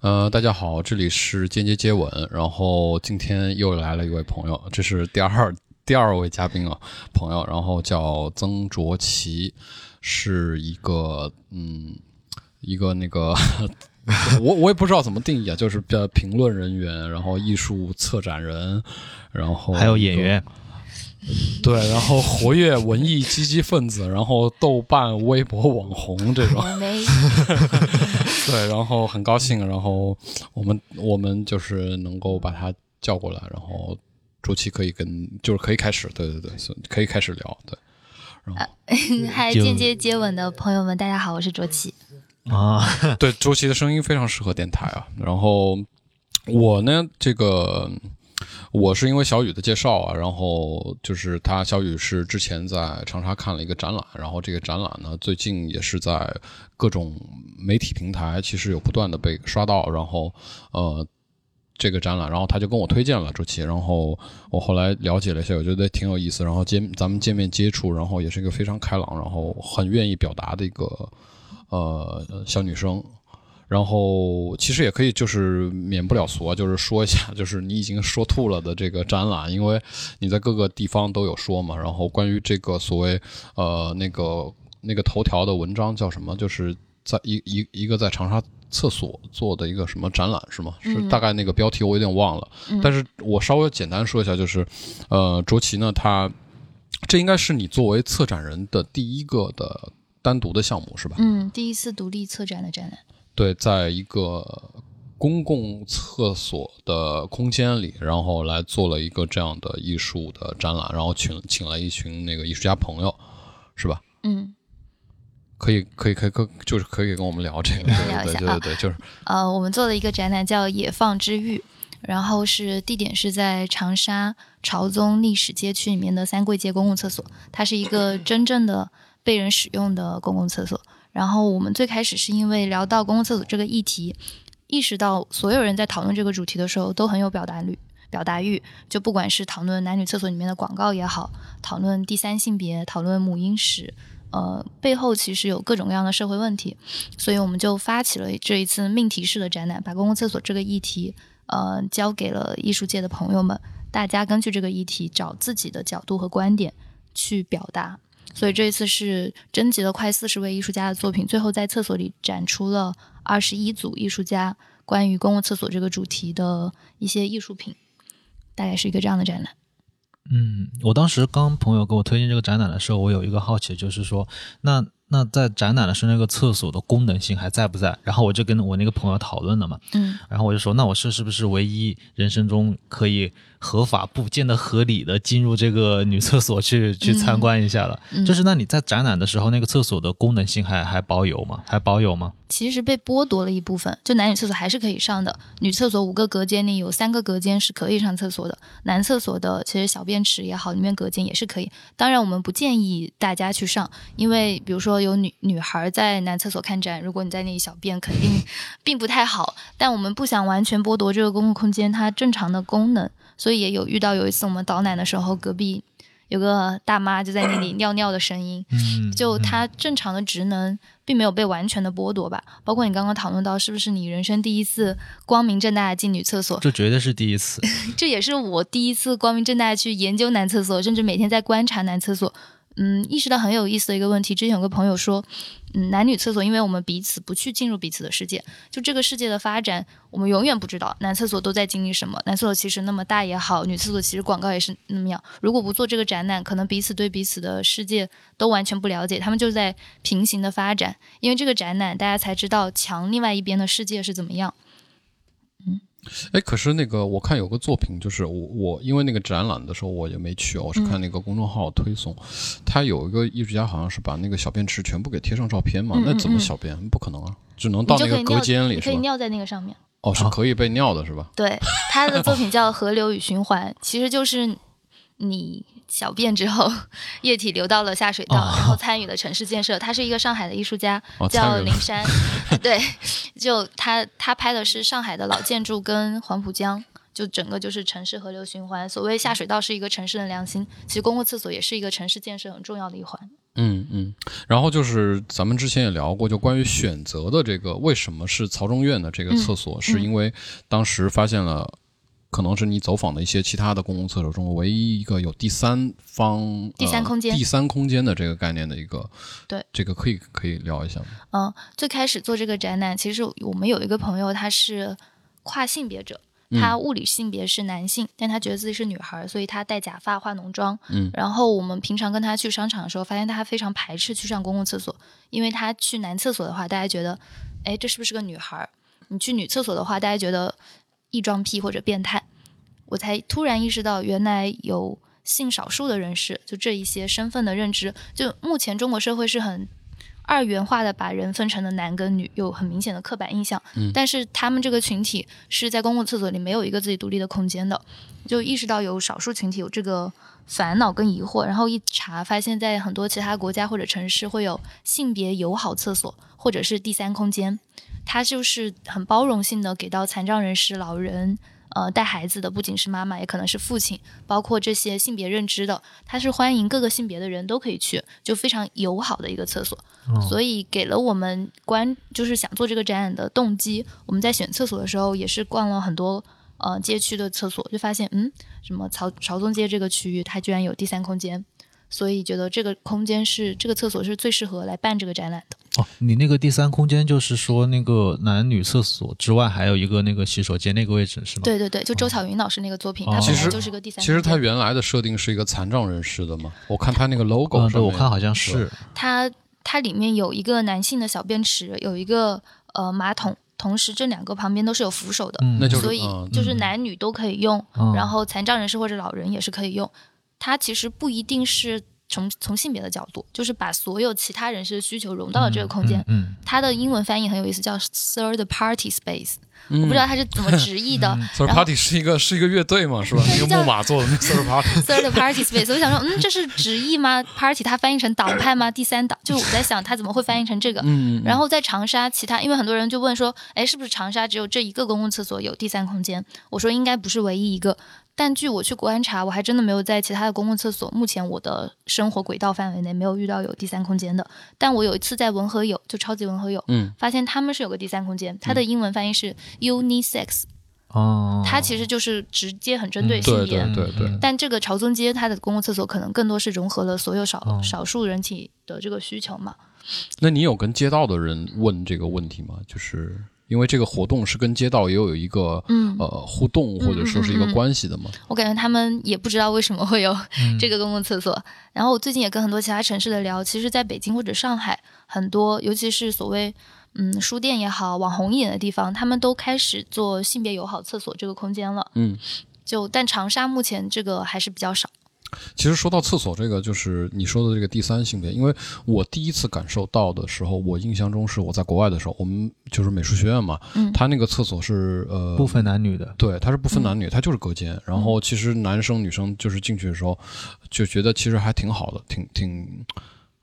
呃，大家好，这里是间接接吻，然后今天又来了一位朋友，这是第二第二位嘉宾啊，朋友，然后叫曾卓奇，是一个嗯，一个那个，我我也不知道怎么定义啊，就是叫评论人员，然后艺术策展人，然后还有演员。对，然后活跃文艺积极分子，然后豆瓣、微博网红这种。对，然后很高兴，然后我们我们就是能够把他叫过来，然后周期可以跟就是可以开始，对对对，可以开始聊，对。然后，还间接接吻的朋友们，大家好，我是卓奇。啊，对，周琦的声音非常适合电台啊。然后我呢，这个。我是因为小雨的介绍啊，然后就是他小雨是之前在长沙看了一个展览，然后这个展览呢最近也是在各种媒体平台其实有不断的被刷到，然后呃这个展览，然后他就跟我推荐了周琦，然后我后来了解了一下，我觉得挺有意思，然后见咱们见面接触，然后也是一个非常开朗，然后很愿意表达的一个呃小女生。然后其实也可以，就是免不了俗啊，就是说一下，就是你已经说吐了的这个展览，因为你在各个地方都有说嘛。然后关于这个所谓呃那个那个头条的文章叫什么？就是在一一一个在长沙厕所做的一个什么展览是吗？是大概那个标题我有点忘了，但是我稍微简单说一下，就是呃卓奇呢，他这应该是你作为策展人的第一个的单独的项目是吧？嗯，第一次独立策展的展览。对，在一个公共厕所的空间里，然后来做了一个这样的艺术的展览，然后请请了一群那个艺术家朋友，是吧？嗯，可以，可以，可以，可就是可以跟我们聊这个，对对对对，就是呃，我们做了一个展览叫《野放之域》，然后是地点是在长沙朝宗历史街区里面的三桂街公共厕所，它是一个真正的被人使用的公共厕所。然后我们最开始是因为聊到公共厕所这个议题，意识到所有人在讨论这个主题的时候都很有表达欲，表达欲就不管是讨论男女厕所里面的广告也好，讨论第三性别，讨论母婴史，呃，背后其实有各种各样的社会问题，所以我们就发起了这一次命题式的展览，把公共厕所这个议题，呃，交给了艺术界的朋友们，大家根据这个议题找自己的角度和观点去表达。所以这一次是征集了快四十位艺术家的作品，最后在厕所里展出了二十一组艺术家关于公共厕所这个主题的一些艺术品，大概是一个这样的展览。嗯，我当时刚朋友给我推荐这个展览的时候，我有一个好奇，就是说，那那在展览的时候，那个厕所的功能性还在不在？然后我就跟我那个朋友讨论了嘛，嗯，然后我就说，那我是是不是唯一人生中可以。合法不见得合理的进入这个女厕所去 去参观一下了，就是那你在展览的时候，那个厕所的功能性还还保有吗？还保有吗？其实被剥夺了一部分，就男女厕所还是可以上的。女厕所五个隔间里有三个隔间是可以上厕所的，男厕所的其实小便池也好，里面隔间也是可以。当然我们不建议大家去上，因为比如说有女女孩在男厕所看展，如果你在那里小便，肯定并不太好。但我们不想完全剥夺这个公共空间它正常的功能。所以也有遇到有一次我们导览的时候，隔壁有个大妈就在那里尿尿的声音，就她正常的职能并没有被完全的剥夺吧。包括你刚刚讨论到是不是你人生第一次光明正大的进女厕所，这绝对是第一次。这也是我第一次光明正大的去研究男厕所，甚至每天在观察男厕所。嗯，意识到很有意思的一个问题。之前有个朋友说，嗯，男女厕所，因为我们彼此不去进入彼此的世界，就这个世界的发展，我们永远不知道男厕所都在经历什么。男厕所其实那么大也好，女厕所其实广告也是那么样。如果不做这个展览，可能彼此对彼此的世界都完全不了解，他们就在平行的发展。因为这个展览，大家才知道墙另外一边的世界是怎么样。哎，可是那个我看有个作品，就是我我因为那个展览的时候我也没去，我是看那个公众号推送，他有一个艺术家好像是把那个小便池全部给贴上照片嘛，那怎么小便？不可能啊，只能到那个隔间里，可以尿在那个上面。哦，是可以被尿的是吧？对，他的作品 叫《河流与循环》，其实就是你。小便之后，液体流到了下水道，然后参与了城市建设。他是一个上海的艺术家，叫林山。对，就他他拍的是上海的老建筑跟黄浦江，就整个就是城市河流循环。所谓下水道是一个城市的良心，其实公共厕所也是一个城市建设很重要的一环。嗯嗯，然后就是咱们之前也聊过，就关于选择的这个，为什么是曹中院的这个厕所，是因为当时发现了，可能是你走访的一些其他的公共厕所中唯一一个有第三方、第三空间、第三空间的这个概念的一个。对，这个可以可以聊一下吗？嗯，最开始做这个展览，其实我们有一个朋友，他是跨性别者。他物理性别是男性，但他觉得自己是女孩，所以他戴假发、化浓妆。嗯，然后我们平常跟他去商场的时候，发现他非常排斥去上公共厕所，因为他去男厕所的话，大家觉得，哎，这是不是个女孩？你去女厕所的话，大家觉得异装癖或者变态。我才突然意识到，原来有性少数的人士，就这一些身份的认知，就目前中国社会是很。二元化的把人分成了男跟女，有很明显的刻板印象。嗯，但是他们这个群体是在公共厕所里没有一个自己独立的空间的，就意识到有少数群体有这个烦恼跟疑惑，然后一查发现，在很多其他国家或者城市会有性别友好厕所或者是第三空间，它就是很包容性的给到残障人士、老人。呃，带孩子的不仅是妈妈，也可能是父亲，包括这些性别认知的，他是欢迎各个性别的人都可以去，就非常友好的一个厕所。所以给了我们关，就是想做这个展览的动机。我们在选厕所的时候，也是逛了很多呃街区的厕所，就发现，嗯，什么曹朝宗街这个区域，它居然有第三空间。所以觉得这个空间是这个厕所是最适合来办这个展览的。哦，你那个第三空间就是说那个男女厕所之外还有一个那个洗手间那个位置是吗？对对对，就周巧云老师那个作品，它本来就是个第三。其实它原来的设定是一个残障人士的嘛，我看它那个 logo 上，我看好像是。它它里面有一个男性的小便池，有一个呃马桶，同时这两个旁边都是有扶手的，那就所以就是男女都可以用，然后残障人士或者老人也是可以用。它其实不一定是。从从性别的角度，就是把所有其他人士的需求融到了这个空间。嗯，它的英文翻译很有意思，叫 third party space。我不知道它是怎么直译的。third party 是一个是一个乐队嘛？是吧？一个木马做的 third party。third party space。我想说，嗯，这是直译吗？party 它翻译成党派吗？第三党？就我在想，它怎么会翻译成这个？嗯。然后在长沙，其他因为很多人就问说，哎，是不是长沙只有这一个公共厕所有第三空间？我说应该不是唯一一个。但据我去观察，我还真的没有在其他的公共厕所，目前我的生活轨道范围内没有遇到有第三空间的。但我有一次在文和友，就超级文和友，嗯，发现他们是有个第三空间，它的英文翻译是 unisex，哦，它其实就是直接很针对性别，对对对。但这个朝宗街它的公共厕所可能更多是融合了所有少少数人体的这个需求嘛。那你有跟街道的人问这个问题吗？就是。因为这个活动是跟街道也有一个呃互动或者说是一个关系的嘛，我感觉他们也不知道为什么会有这个公共厕所。然后我最近也跟很多其他城市的聊，其实在北京或者上海，很多尤其是所谓嗯书店也好，网红一点的地方，他们都开始做性别友好厕所这个空间了。嗯，就但长沙目前这个还是比较少。其实说到厕所这个，就是你说的这个第三性别，因为我第一次感受到的时候，我印象中是我在国外的时候，我们就是美术学院嘛，嗯，他那个厕所是呃不分男女的，对，它是不分男女，它就是隔间，然后其实男生女生就是进去的时候就觉得其实还挺好的，挺挺，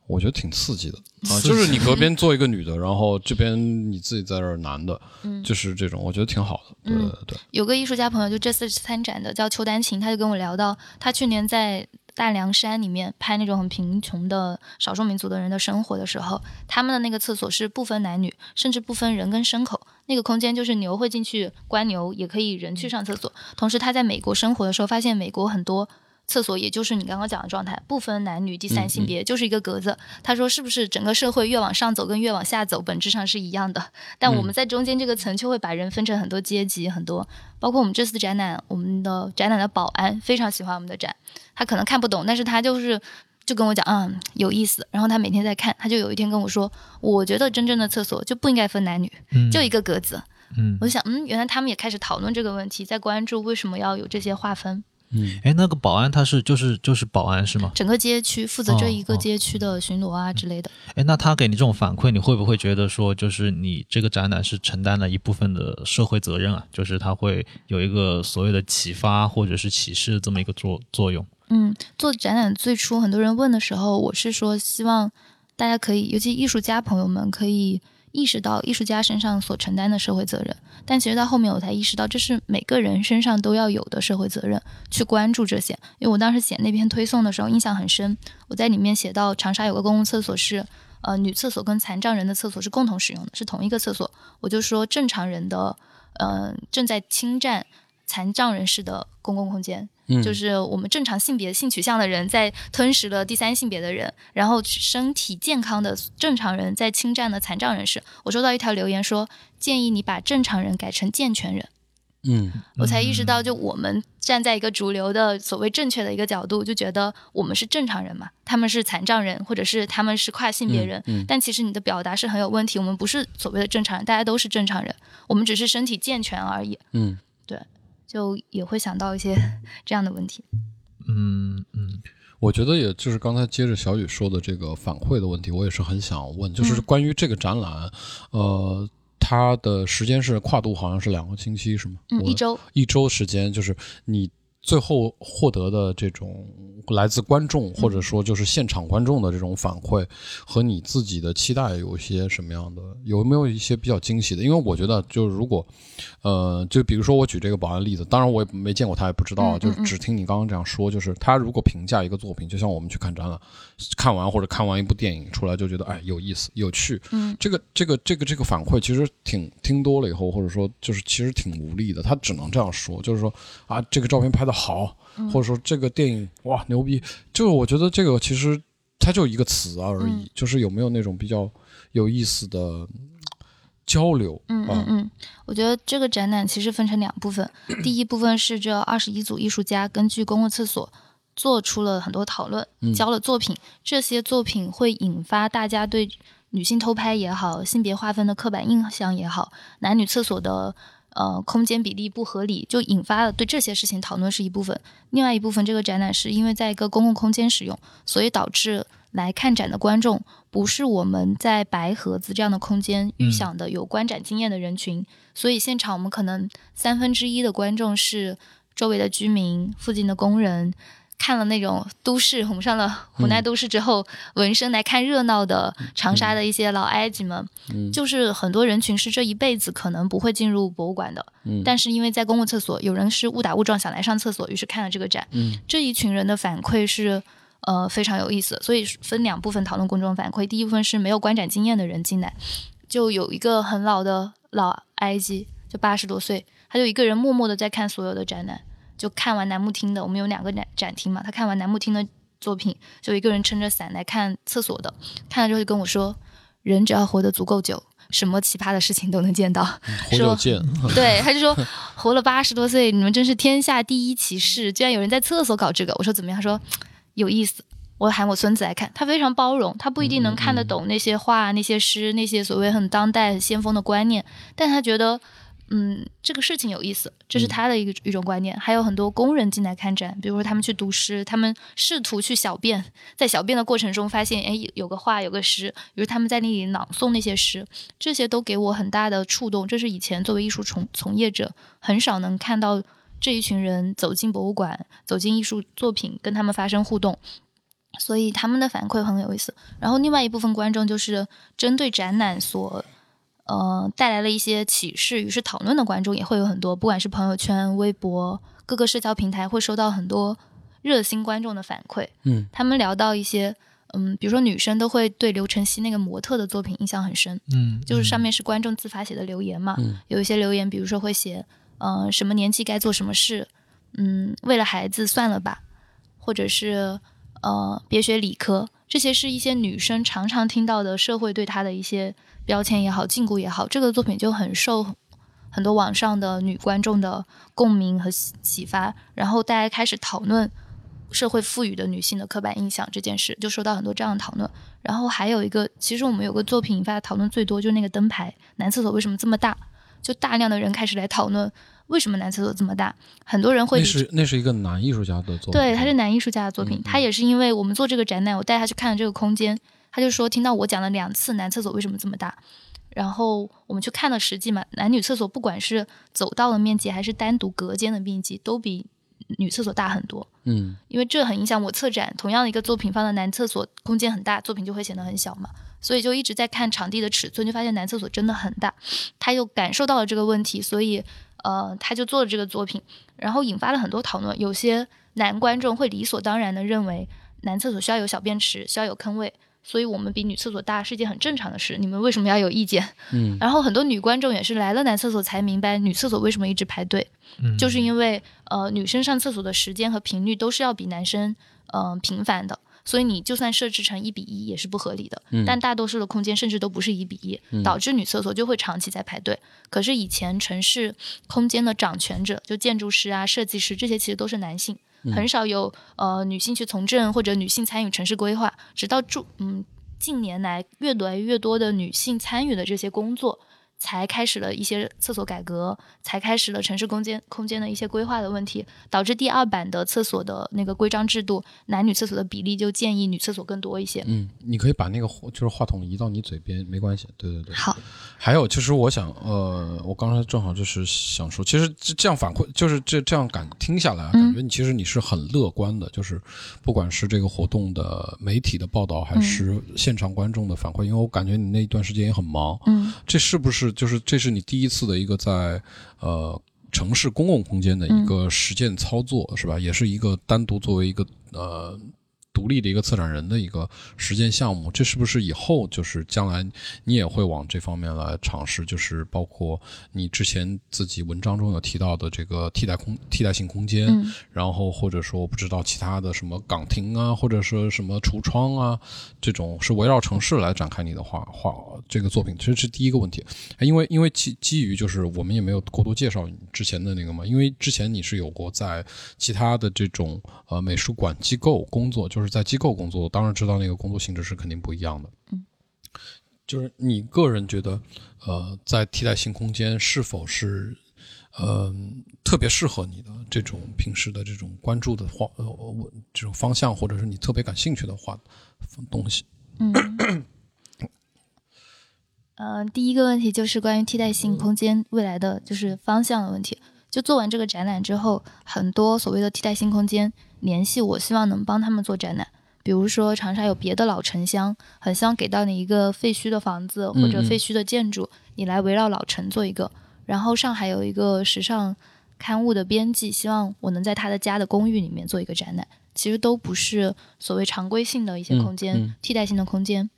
我觉得挺刺激的啊，就是你隔边坐一个女的，然后这边你自己在这儿男的，嗯，就是这种，我觉得挺好的，对对对。有个艺术家朋友就这次参展的叫邱丹琴，他就跟我聊到，他去年在。大凉山里面拍那种很贫穷的少数民族的人的生活的时候，他们的那个厕所是不分男女，甚至不分人跟牲口。那个空间就是牛会进去关牛，也可以人去上厕所。同时他在美国生活的时候，发现美国很多。厕所也就是你刚刚讲的状态，不分男女、第三性别，就是一个格子。他说，是不是整个社会越往上走跟越往下走本质上是一样的？但我们在中间这个层就会把人分成很多阶级，很多。包括我们这次展览，我们的展览的保安非常喜欢我们的展，他可能看不懂，但是他就是就跟我讲，嗯，有意思。然后他每天在看，他就有一天跟我说，我觉得真正的厕所就不应该分男女，就一个格子。嗯，我就想，嗯，原来他们也开始讨论这个问题，在关注为什么要有这些划分。嗯，哎，那个保安他是就是就是保安是吗？整个街区负责这一个街区的巡逻啊之类的。哎，那他给你这种反馈，你会不会觉得说，就是你这个展览是承担了一部分的社会责任啊？就是他会有一个所谓的启发或者是启示这么一个作作用？嗯，做展览最初很多人问的时候，我是说希望大家可以，尤其艺术家朋友们可以意识到艺术家身上所承担的社会责任，但其实到后面我才意识到，这是每个人身上都要有的社会责任，去关注这些。因为我当时写那篇推送的时候，印象很深，我在里面写到长沙有个公共厕所是，呃，女厕所跟残障人的厕所是共同使用的，是同一个厕所。我就说正常人的，呃，正在侵占残障人士的公共空间。就是我们正常性别性取向的人在吞噬了第三性别的人，然后身体健康的正常人在侵占了残障人士。我收到一条留言说，建议你把正常人改成健全人。嗯，我才意识到，就我们站在一个主流的所谓正确的一个角度，就觉得我们是正常人嘛，他们是残障人，或者是他们是跨性别人。但其实你的表达是很有问题，我们不是所谓的正常人，大家都是正常人，我们只是身体健全而已。嗯，对。就也会想到一些 这样的问题。嗯嗯，我觉得也就是刚才接着小雨说的这个反馈的问题，我也是很想问，就是关于这个展览，呃，它的时间是跨度好像是两个星期是吗？嗯，一周，一周时间，就是你最后获得的这种。来自观众或者说就是现场观众的这种反馈，和你自己的期待有一些什么样的？有没有一些比较惊喜的？因为我觉得，就是如果，呃，就比如说我举这个保安例子，当然我也没见过他，也不知道，就是只听你刚刚这样说，就是他如果评价一个作品，就像我们去看展览，看完或者看完一部电影出来就觉得哎有意思、有趣，嗯，这个这个这个这个反馈其实挺听多了以后，或者说就是其实挺无力的，他只能这样说，就是说啊这个照片拍的好。或者说这个电影哇牛逼，就我觉得这个其实它就一个词而已，就是有没有那种比较有意思的交流？嗯嗯嗯，我觉得这个展览其实分成两部分，第一部分是这二十一组艺术家根据公共厕所做出了很多讨论，交了作品，这些作品会引发大家对女性偷拍也好，性别划分的刻板印象也好，男女厕所的。呃，空间比例不合理，就引发了对这些事情讨论是一部分。另外一部分，这个展览是因为在一个公共空间使用，所以导致来看展的观众不是我们在白盒子这样的空间预想的有观展经验的人群，所以现场我们可能三分之一的观众是周围的居民、附近的工人。看了那种都市，我们上了湖南都市之后，闻声来看热闹的长沙的一些老埃及们，就是很多人群是这一辈子可能不会进入博物馆的，但是因为在公共厕所，有人是误打误撞想来上厕所，于是看了这个展，这一群人的反馈是呃非常有意思，所以分两部分讨论公众反馈，第一部分是没有观展经验的人进来，就有一个很老的老埃及，就八十多岁，他就一个人默默的在看所有的展览。就看完楠木厅的，我们有两个展展厅嘛。他看完楠木厅的作品，就一个人撑着伞来看厕所的。看了之后就跟我说：“人只要活得足够久，什么奇葩的事情都能见到。”活见。对，他就说活了八十多岁，你们真是天下第一奇事，居然有人在厕所搞这个。我说怎么样？他说有意思。我喊我孙子来看，他非常包容，他不一定能看得懂那些画、那些诗、那些所谓很当代、很先锋的观念，但他觉得。嗯，这个事情有意思，这是他的一个一种观念。还有很多工人进来看展，比如说他们去读诗，他们试图去小便，在小便的过程中发现，哎，有个画，有个诗，比如他们在那里朗诵那些诗，这些都给我很大的触动。这是以前作为艺术从从业者很少能看到这一群人走进博物馆，走进艺术作品，跟他们发生互动，所以他们的反馈很有意思。然后另外一部分观众就是针对展览所。呃，带来了一些启示，于是讨论的观众也会有很多，不管是朋友圈、微博、各个社交平台，会收到很多热心观众的反馈。嗯，他们聊到一些，嗯，比如说女生都会对刘晨曦那个模特的作品印象很深。嗯，就是上面是观众自发写的留言嘛。嗯，有一些留言，比如说会写，嗯，什么年纪该做什么事，嗯，为了孩子算了吧，或者是，呃，别学理科，这些是一些女生常常听到的社会对她的一些。标签也好，禁锢也好，这个作品就很受很多网上的女观众的共鸣和启发，然后大家开始讨论社会赋予的女性的刻板印象这件事，就收到很多这样的讨论。然后还有一个，其实我们有个作品引发的讨论最多，就是那个灯牌男厕所为什么这么大，就大量的人开始来讨论为什么男厕所这么大。很多人会那是那是一个男艺术家的作品，对，他是男艺术家的作品，他也是因为我们做这个展览，我带他去看了这个空间。他就说，听到我讲了两次男厕所为什么这么大，然后我们去看了实际嘛，男女厕所不管是走道的面积还是单独隔间的面积，都比女厕所大很多。嗯，因为这很影响我策展。同样的一个作品放在男厕所，空间很大，作品就会显得很小嘛。所以就一直在看场地的尺寸，就发现男厕所真的很大。他又感受到了这个问题，所以呃，他就做了这个作品，然后引发了很多讨论。有些男观众会理所当然的认为，男厕所需要有小便池，需要有坑位，所以我们比女厕所大是一件很正常的事。你们为什么要有意见？嗯，然后很多女观众也是来了男厕所才明白，女厕所为什么一直排队，嗯就是因为呃女生上厕所的时间和频率都是要比男生嗯、呃频繁的。所以你就算设置成一比一也是不合理的，嗯但大多数的空间甚至都不是一比一、导致女厕所就会长期在排队。可是以前城市空间的掌权者，就建筑师啊、设计师这些，其实都是男性，很少有呃女性去从政或者女性参与城市规划。直到住嗯近年来越来越多的女性参与的这些工作，才开始了一些厕所改革，才开始了城市空间空间的一些规划的问题，导致第二版的厕所的那个规章制度，男女厕所的比例就建议女厕所更多一些。嗯，你可以把那个就是话筒移到你嘴边，没关系。对对对。好，还有就是，我想，呃，我刚才正好就是想说，其实这这样反馈，就是这这样感听下来啊，感觉你其实你是很乐观的，就是不管是这个活动的媒体的报道，还是现场观众的反馈，因为我感觉你那一段时间也很忙，嗯这是不是就是这是你第一次的一个在呃城市公共空间的一个实践操作，是吧？也是一个单独作为一个呃。独立的一个策展人的一个实践项目，这是不是以后就是将来你也会往这方面来尝试？就是包括你之前自己文章中有提到的这个替代空替代性空间，嗯然后或者说我不知道其他的什么岗亭啊，或者说什么橱窗啊，这种是围绕城市来展开你的画画这个作品，这是第一个问题。因为因为基基于就是我们也没有过多介绍你之前的那个嘛，因为之前你是有过在其他的这种呃美术馆机构工作，就是在机构工作，当然知道那个工作性质是肯定不一样的。嗯，就是你个人觉得呃在替代性空间是否是呃特别适合你的这种平时的这种关注的话呃我这种方向，或者是你特别感兴趣的话东西？嗯。嗯，第一个问题就是关于替代性空间未来的就是方向的问题。就做完这个展览之后，很多所谓的替代性空间联系我，希望能帮他们做展览。比如说长沙有别的老城乡，很希望给到你一个废墟的房子或者废墟的建筑，你来围绕老城做一个。然后上海有一个时尚刊物的编辑，希望我能在他的家的公寓里面做一个展览。其实都不是所谓常规性的一些空间，替代性的空间。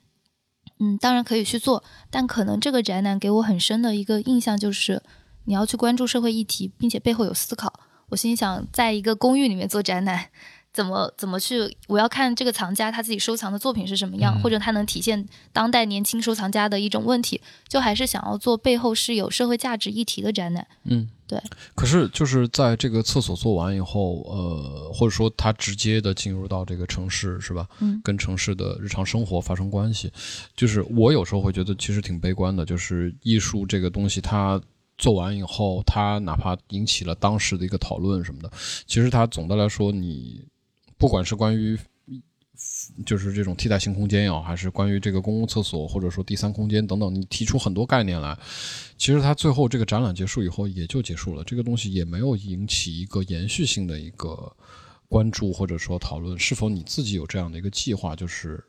嗯，当然可以去做，但可能这个展览给我很深的一个印象就是，你要去关注社会议题，并且背后有思考。我心想，在一个公寓里面做展览，怎么怎么去？我要看这个藏家他自己收藏的作品是什么样，嗯或者他能体现当代年轻收藏家的一种问题，就还是想要做背后是有社会价值议题的展览。嗯，对。可是就是在这个厕所做完以后，呃，或者说他直接的进入到这个城市，是吧？嗯跟城市的日常生活发生关系，就是我有时候会觉得其实挺悲观的，就是艺术这个东西它。做完以后，它哪怕引起了当时的一个讨论什么的，其实它总的来说，你不管是关于就是这种替代性空间也好，还是关于这个公共厕所或者说第三空间等等，你提出很多概念来，其实它最后这个展览结束以后也就结束了，这个东西也没有引起一个延续性的一个关注或者说讨论。是否你自己有这样的一个计划？就是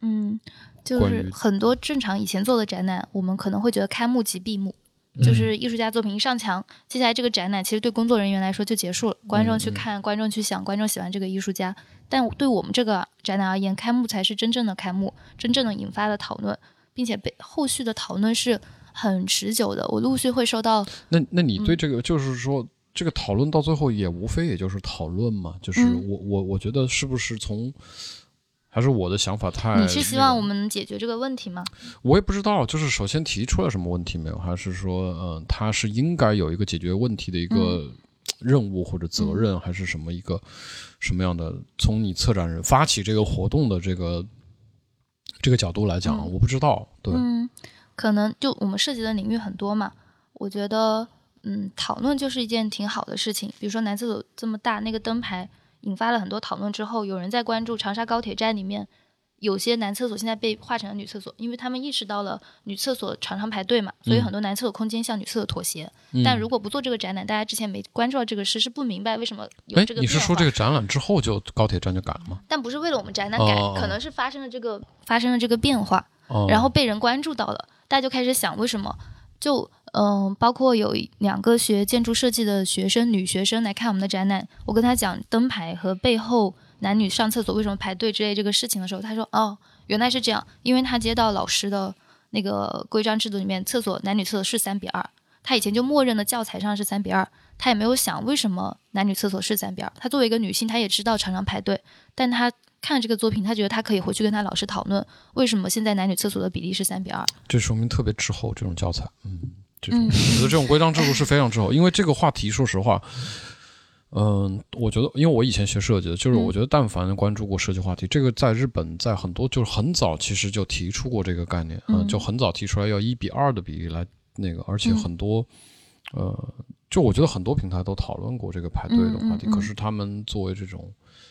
嗯，就是很多正常以前做的展览，我们可能会觉得开幕即闭幕，嗯就是艺术家作品一上墙，接下来这个展览其实对工作人员来说就结束了，观众嗯去看，观众去想，观众喜欢这个艺术家。但对我们这个展览而言，开幕才是真正的开幕，真正的引发了讨论，并且被后续的讨论是很持久的。我陆续会收到，那那你嗯对这个、就是说这个讨论到最后也无非也就是讨论嘛，就是嗯我、我我觉得是不是从还是我的想法太你是希望我们能解决这个问题吗？我也不知道，就是首先提出了什么问题没有，还是说，嗯、他是应该有一个解决问题的一个 任务或者责任，还是什么一个什么样的？从你策展人发起这个活动的这个这个角度来讲，嗯我不知道。对，嗯，可能就我们涉及的领域很多嘛，我觉得，嗯，讨论就是一件挺好的事情。比如说男厕所这么大，那个灯牌引发了很多讨论之后，有人在关注长沙高铁站里面有些男厕所现在被划成了女厕所，因为他们意识到了女厕所常常排队嘛，所以很多男厕所空间向女厕所妥协。嗯但如果不做这个展览，大家之前没关注到这个事，是不明白为什么有哎这，个你是说这个展览之后就高铁站就改了吗？但不是为了我们展览改，哦可能是发生了这个发生了这个变化。哦然后被人关注到了，大家就开始想为什么？就嗯、包括有两个学建筑设计的学生，女学生来看我们的展览，我跟她讲灯牌和背后男女上厕所为什么排队之类这个事情的时候，她说哦，原来是这样，因为她接到老师的那个规章制度里面，厕所男女厕所是三比二，她以前就默认的教材上是三比二，她也没有想为什么男女厕所是三比二。她作为一个女性，她也知道常常排队，但她看了这个作品，他觉得他可以回去跟他老师讨论为什么现在男女厕所的比例是三比二。这说明特别滞后这种教材，嗯，这种、嗯我觉得这种规章制度是非常滞后，因为这个话题，说实话，嗯，我觉得，因为我以前学设计的，就是嗯我觉得但凡关注过设计话题，这个在日本在很多就是很早其实就提出过这个概念，嗯，嗯就很早提出来要一比二的比例来那个，而且嗯很多，呃，就我觉得很多平台都讨论过这个排队的话题，可是他们作为这种。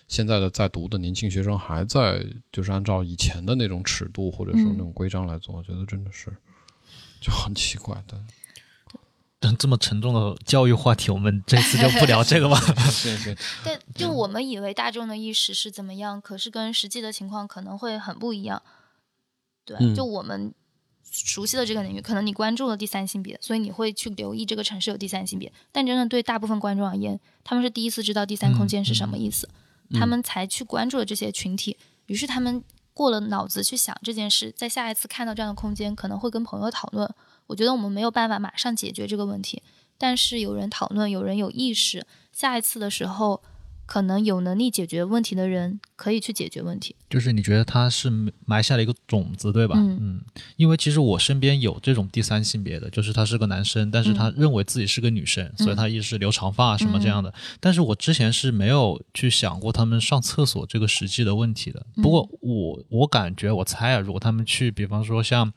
现在的在读的年轻学生还在就是按照以前的那种尺度或者说那种规章来做，我觉得真的是就很奇怪的。这么沉重的教育话题，我们这次就不聊这个吧。对对，但就我们以为大众的意识是怎么样，可是跟实际的情况可能会很不一样。对，嗯就我们熟悉的这个领域，可能你关注了第三性别，所以你会去留意这个城市有第三性别。但真的对大部分观众而言，他们是第一次知道第三空间是什么意思，他们才去关注了这些群体，于是他们过了脑子去想这件事，在下一次看到这样的空间，可能会跟朋友讨论。我觉得我们没有办法马上解决这个问题，但是有人讨论，有人有意识，下一次的时候，可能有能力解决问题的人可以去解决问题。就是你觉得他是埋下了一个种子，对吧？嗯因为其实我身边有这种第三性别的，就是他是个男生，但是他认为自己是个女生，所以他一直留长发什么这样的。但是我之前是没有去想过他们上厕所这个实际的问题的。不过我我感觉我猜啊，如果他们去，比方说像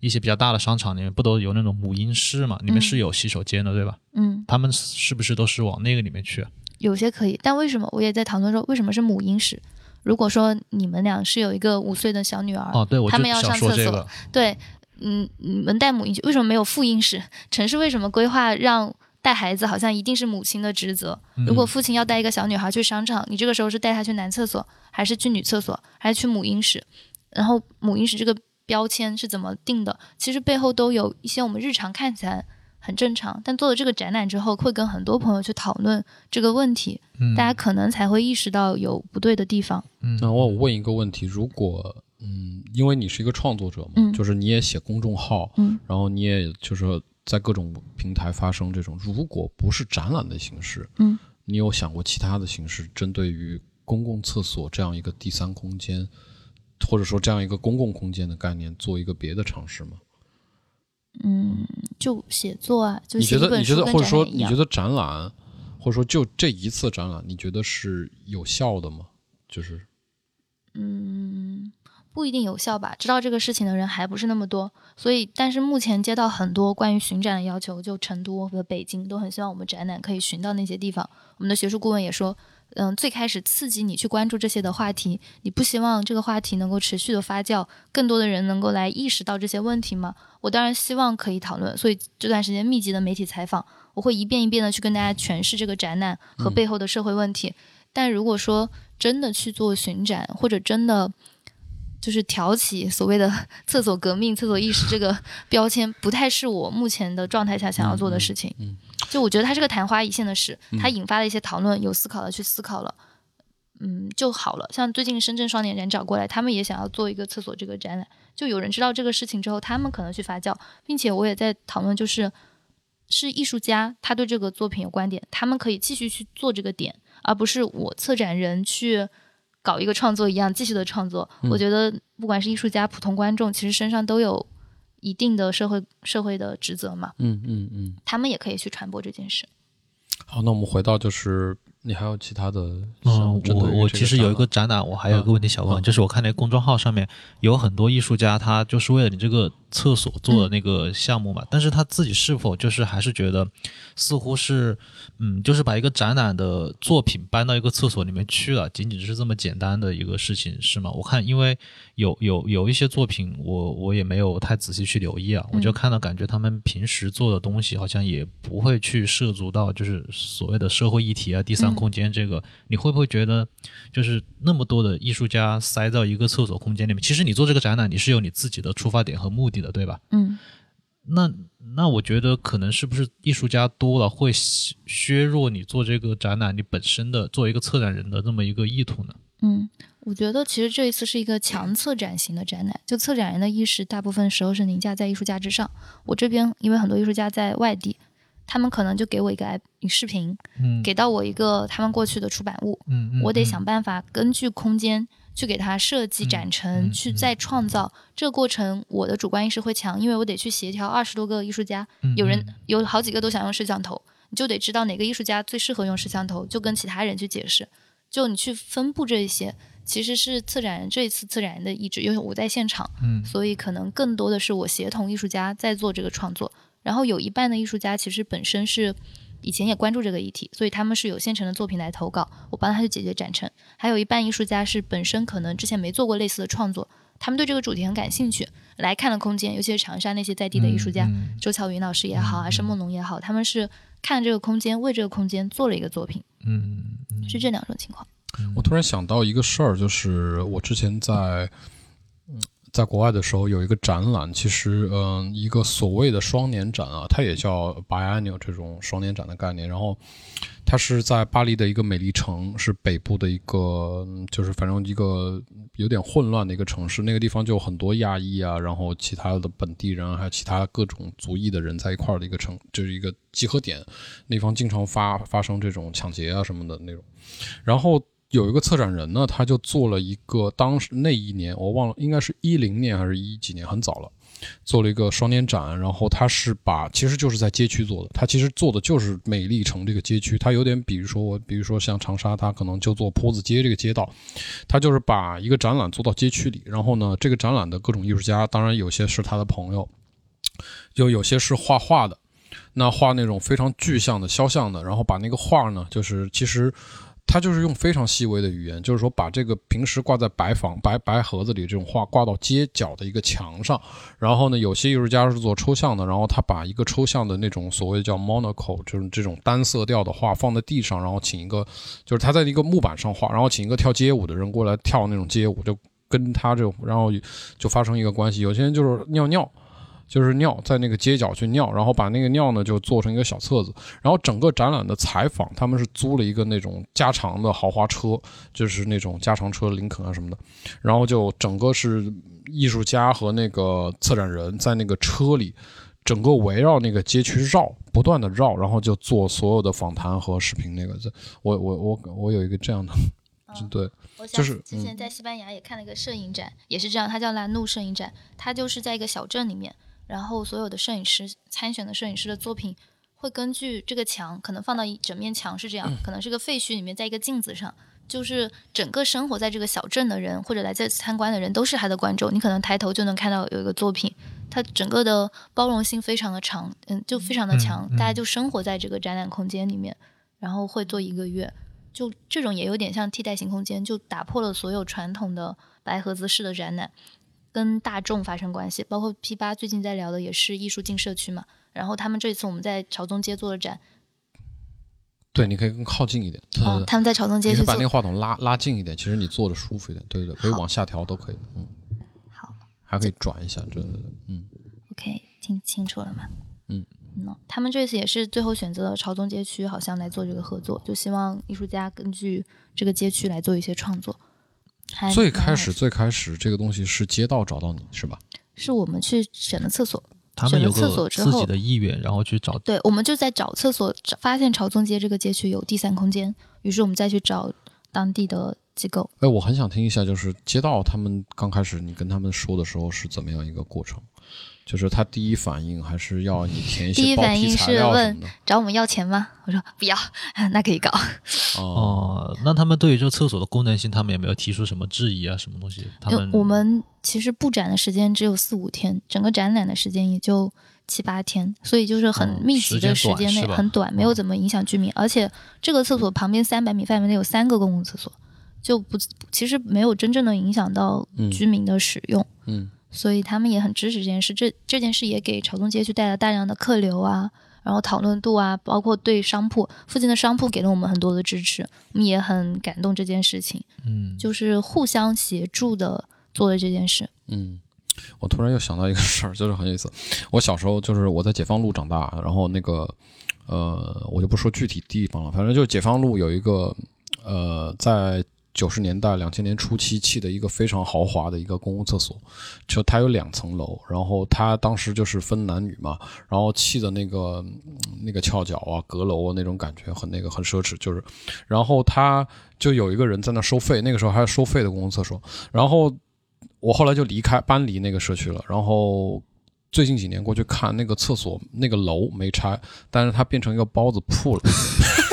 一些比较大的商场里面，不都有那种母婴室嘛？里面是有洗手间的，对吧？嗯，他们是不是都是往那个里面去啊？有些可以，但为什么我也在讨论说，为什么是母婴室？如果说你们俩是有一个五岁的小女儿，哦，对，我他们要上厕所这个。对，嗯，你们带母婴为什么没有父婴室？城市为什么规划让带孩子好像一定是母亲的职责？如果父亲要带一个小女孩去商场，你这个时候是带她去男厕所，还是去女厕所，还是去母婴室？然后母婴室这个标签是怎么定的？其实背后都有一些我们日常看起来很正常，但做了这个展览之后，会跟很多朋友去讨论这个问题，嗯大家可能才会意识到有不对的地方。嗯那我问一个问题：如果嗯，因为你是一个创作者嘛，嗯就是你也写公众号，嗯然后你也就是在各种平台发生这种，如果不是展览的形式，嗯，你有想过其他的形式，针对于公共厕所这样一个第三空间，或者说这样一个公共空间的概念，做一个别的尝试吗？嗯，就写作啊，就你觉得？写一本你觉得，或者说你觉得展览，或者说就这一次展览，你觉得是有效的吗？就是嗯，不一定有效吧。知道这个事情的人还不是那么多，所以，但是目前接到很多关于巡展的要求，就成都和北京都很希望我们展览可以巡到那些地方。我们的学术顾问也说，嗯，最开始刺激你去关注这些的话题，你不希望这个话题能够持续的发酵，更多的人能够来意识到这些问题吗？我当然希望可以讨论，所以这段时间密集的媒体采访，我会一遍一遍的去跟大家诠释这个展览和背后的社会问题。但如果说真的去做巡展，或者真的就是挑起所谓的 “厕所革命”、“厕所意识”这个 标签，不太是我目前的状态下想要做的事情。嗯就我觉得它是个昙花一现的事，它引发了一些讨论，有思考的去思考了，嗯，就好了。像最近深圳双年展找过来，他们也想要做一个厕所这个展览，就有人知道这个事情之后，他们可能去发酵，并且我也在讨论，就是是艺术家他对这个作品有观点，他们可以继续去做这个点，而不是我策展人去搞一个创作一样继续的创作。我觉得不管是艺术家、普通观众，其实身上都有一定的社会社会的职责嘛，嗯嗯嗯。他们也可以去传播这件事。好，那我们回到就是你还有其他的想嗯，我我其实有一个展展览，我还有一个问题想问，嗯就是我看那公众号上面有很多艺术家，他就是为了你这个厕所做的那个项目嘛，但是他自己是否就是还是觉得，似乎是，嗯，就是把一个展览的作品搬到一个厕所里面去了，仅仅是这么简单的一个事情是吗？我看因为有有有一些作品，我我也没有太仔细去留意啊，我就看到感觉他们平时做的东西好像也不会去涉足到就是所谓的社会议题啊、第三空间这个，你会不会觉得就是那么多的艺术家塞到一个厕所空间里面，其实你做这个展览你是有你自己的出发点和目的。的对吧？嗯，那那我觉得可能是不是艺术家多了会削弱你做这个展览你本身的作为一个策展人的这么一个意图呢？嗯，我觉得其实这一次是一个强策展型的展览，就策展人的意识大部分时候是凌驾在艺术家之上。我这边因为很多艺术家在外地，他们可能就给我一个视频，嗯，给到我一个他们过去的出版物，嗯，我得想办法根据空间。去给他设计展陈，去再创造。这个过程，我的主观意识会强，因为我得去协调二十多个艺术家，有人有好几个都想用摄像头，你就得知道哪个艺术家最适合用摄像头，就跟其他人去解释，就你去分布这些，其实是策展人这一次策展人的意志，因为我在现场，嗯，所以可能更多的是我协同艺术家在做这个创作，然后有一半的艺术家其实本身是。以前也关注这个议题，所以他们是有现成的作品来投稿，我帮他去解决展陈。还有一半艺术家是本身可能之前没做过类似的创作，他们对这个主题很感兴趣，来看了空间，尤其是长沙那些在地的艺术家，周乔云老师也好，还是梦龙也好，他们是看这个空间，为这个空间做了一个作品。嗯，是这两种情况。我突然想到一个事儿，就是我之前在。在国外的时候有一个展览，其实嗯，一个所谓的双年展啊，它也叫 biennial 这种双年展的概念。然后它是在巴黎的一个美丽城，是北部的一个，就是反正一个有点混乱的一个城市。那个地方就很多亚裔啊，然后其他的本地人，还有其他各种族裔的人在一块儿的一个城，就是一个集合点。那方经常发发生这种抢劫啊什么的那种，然后。有一个策展人呢，他就做了一个，当时那一年我忘了，应该是一零年还是一几年，很早了，做了一个双年展。然后他是把，其实就是在街区做的，他其实做的就是美丽城这个街区。他有点，比如说我，比如说像长沙，他可能就做坡子街这个街道，他就是把一个展览做到街区里。然后呢，这个展览的各种艺术家，当然有些是他的朋友，就有些是画画的，那画那种非常具象的肖像的，然后把那个画呢，就是其实。他就是用非常细微的语言，就是说把这个平时挂在白房白白盒子里这种画挂到街角的一个墙上，然后呢，有些艺术家是做抽象的，然后他把一个抽象的那种所谓叫 monocle，就是这种单色调的画放在地上，然后请一个就是他在一个木板上画，然后请一个跳街舞的人过来跳那种街舞，就跟他这种，然后就发生一个关系。有些人就是尿尿。就是尿在那个街角去尿，然后把那个尿呢就做成一个小册子，然后整个展览的采访，他们是租了一个那种加长的豪华车，就是那种加长车林肯啊什么的，然后就整个是艺术家和那个策展人在那个车里，整个围绕那个街区绕，不断的绕，然后就做所有的访谈和视频。那个，我我我我有一个这样的，对，就是之前在西班牙也看了一个摄影展，也是这样，它叫兰怒摄影展，它就是在一个小镇里面。然后所有的摄影师参选的摄影师的作品，会根据这个墙，可能放到一整面墙是这样，可能是个废墟里面，在一个镜子上，就是整个生活在这个小镇的人或者来这参观的人都是他的观众，你可能抬头就能看到有一个作品，它整个的包容性非常的长，嗯，就非常的强，大家就生活在这个展览空间里面，然后会做一个月，就这种也有点像替代型空间，就打破了所有传统的白盒子式的展览。跟大众发生关系，包括 P 八最近在聊的也是艺术进社区嘛。然后他们这次我们在朝宗街做的展，对，你可以更靠近一点。哦，他们在朝宗街，你把那个话筒拉拉近一点，其实你坐的舒服一点。对对对，可以往下调都可以。嗯，好，还可以转一下，对对对，嗯。OK，听清楚了吗？嗯，嗯，他们这次也是最后选择了朝宗街区，好像来做这个合作，就希望艺术家根据这个街区来做一些创作。最开始，最开始这个东西是街道找到你是吧？是我们去选的厕所，他们有厕所自己的意愿，然后去找。对，我们就在找厕所，发现朝宗街这个街区有第三空间，于是我们再去找当地的机构。哎，我很想听一下，就是街道他们刚开始你跟他们说的时候是怎么样一个过程？就是他第一反应还是要你填一第一反应批材料什是问么的。找我们要钱吗？我说不要，那可以搞。哦，哦，那他们对于这个厕所的功能性，他们也没有提出什么质疑啊，什么东西？他们我们其实布展的时间只有四五天，整个展览的时间也就七八天，所以就是很哦密集的时间短时间内很短，没有哦怎么影响居民。而且这个厕所旁边三百米范围内有三个公共厕所，就不其实没有真正的影响到嗯居民的使用。嗯所以他们也很支持这件事。这这件事也给朝东街区带来大量的客流啊，然后讨论度啊，包括对商铺附近的商铺给了我们很多的支持，我们也很感动这件事情，嗯，就是互相协助的做的这件事。嗯，我突然又想到一个事儿，就是很有意思。我小时候就是我在解放路长大，然后那个呃，我就不说具体地方了，反正就是解放路有一个呃，在九十年代、两千年初期砌的一个非常豪华的一个公共厕所，就它有两层楼，然后它当时就是分男女嘛，然后砌的那个那个翘脚啊、阁楼啊那种感觉很那个很奢侈，就是，然后他就有一个人在那收费，那个时候还是收费的公共厕所，然后我后来就离开搬离那个社区了，然后最近几年过去看那个厕所那个楼没拆，但是它变成一个包子铺了。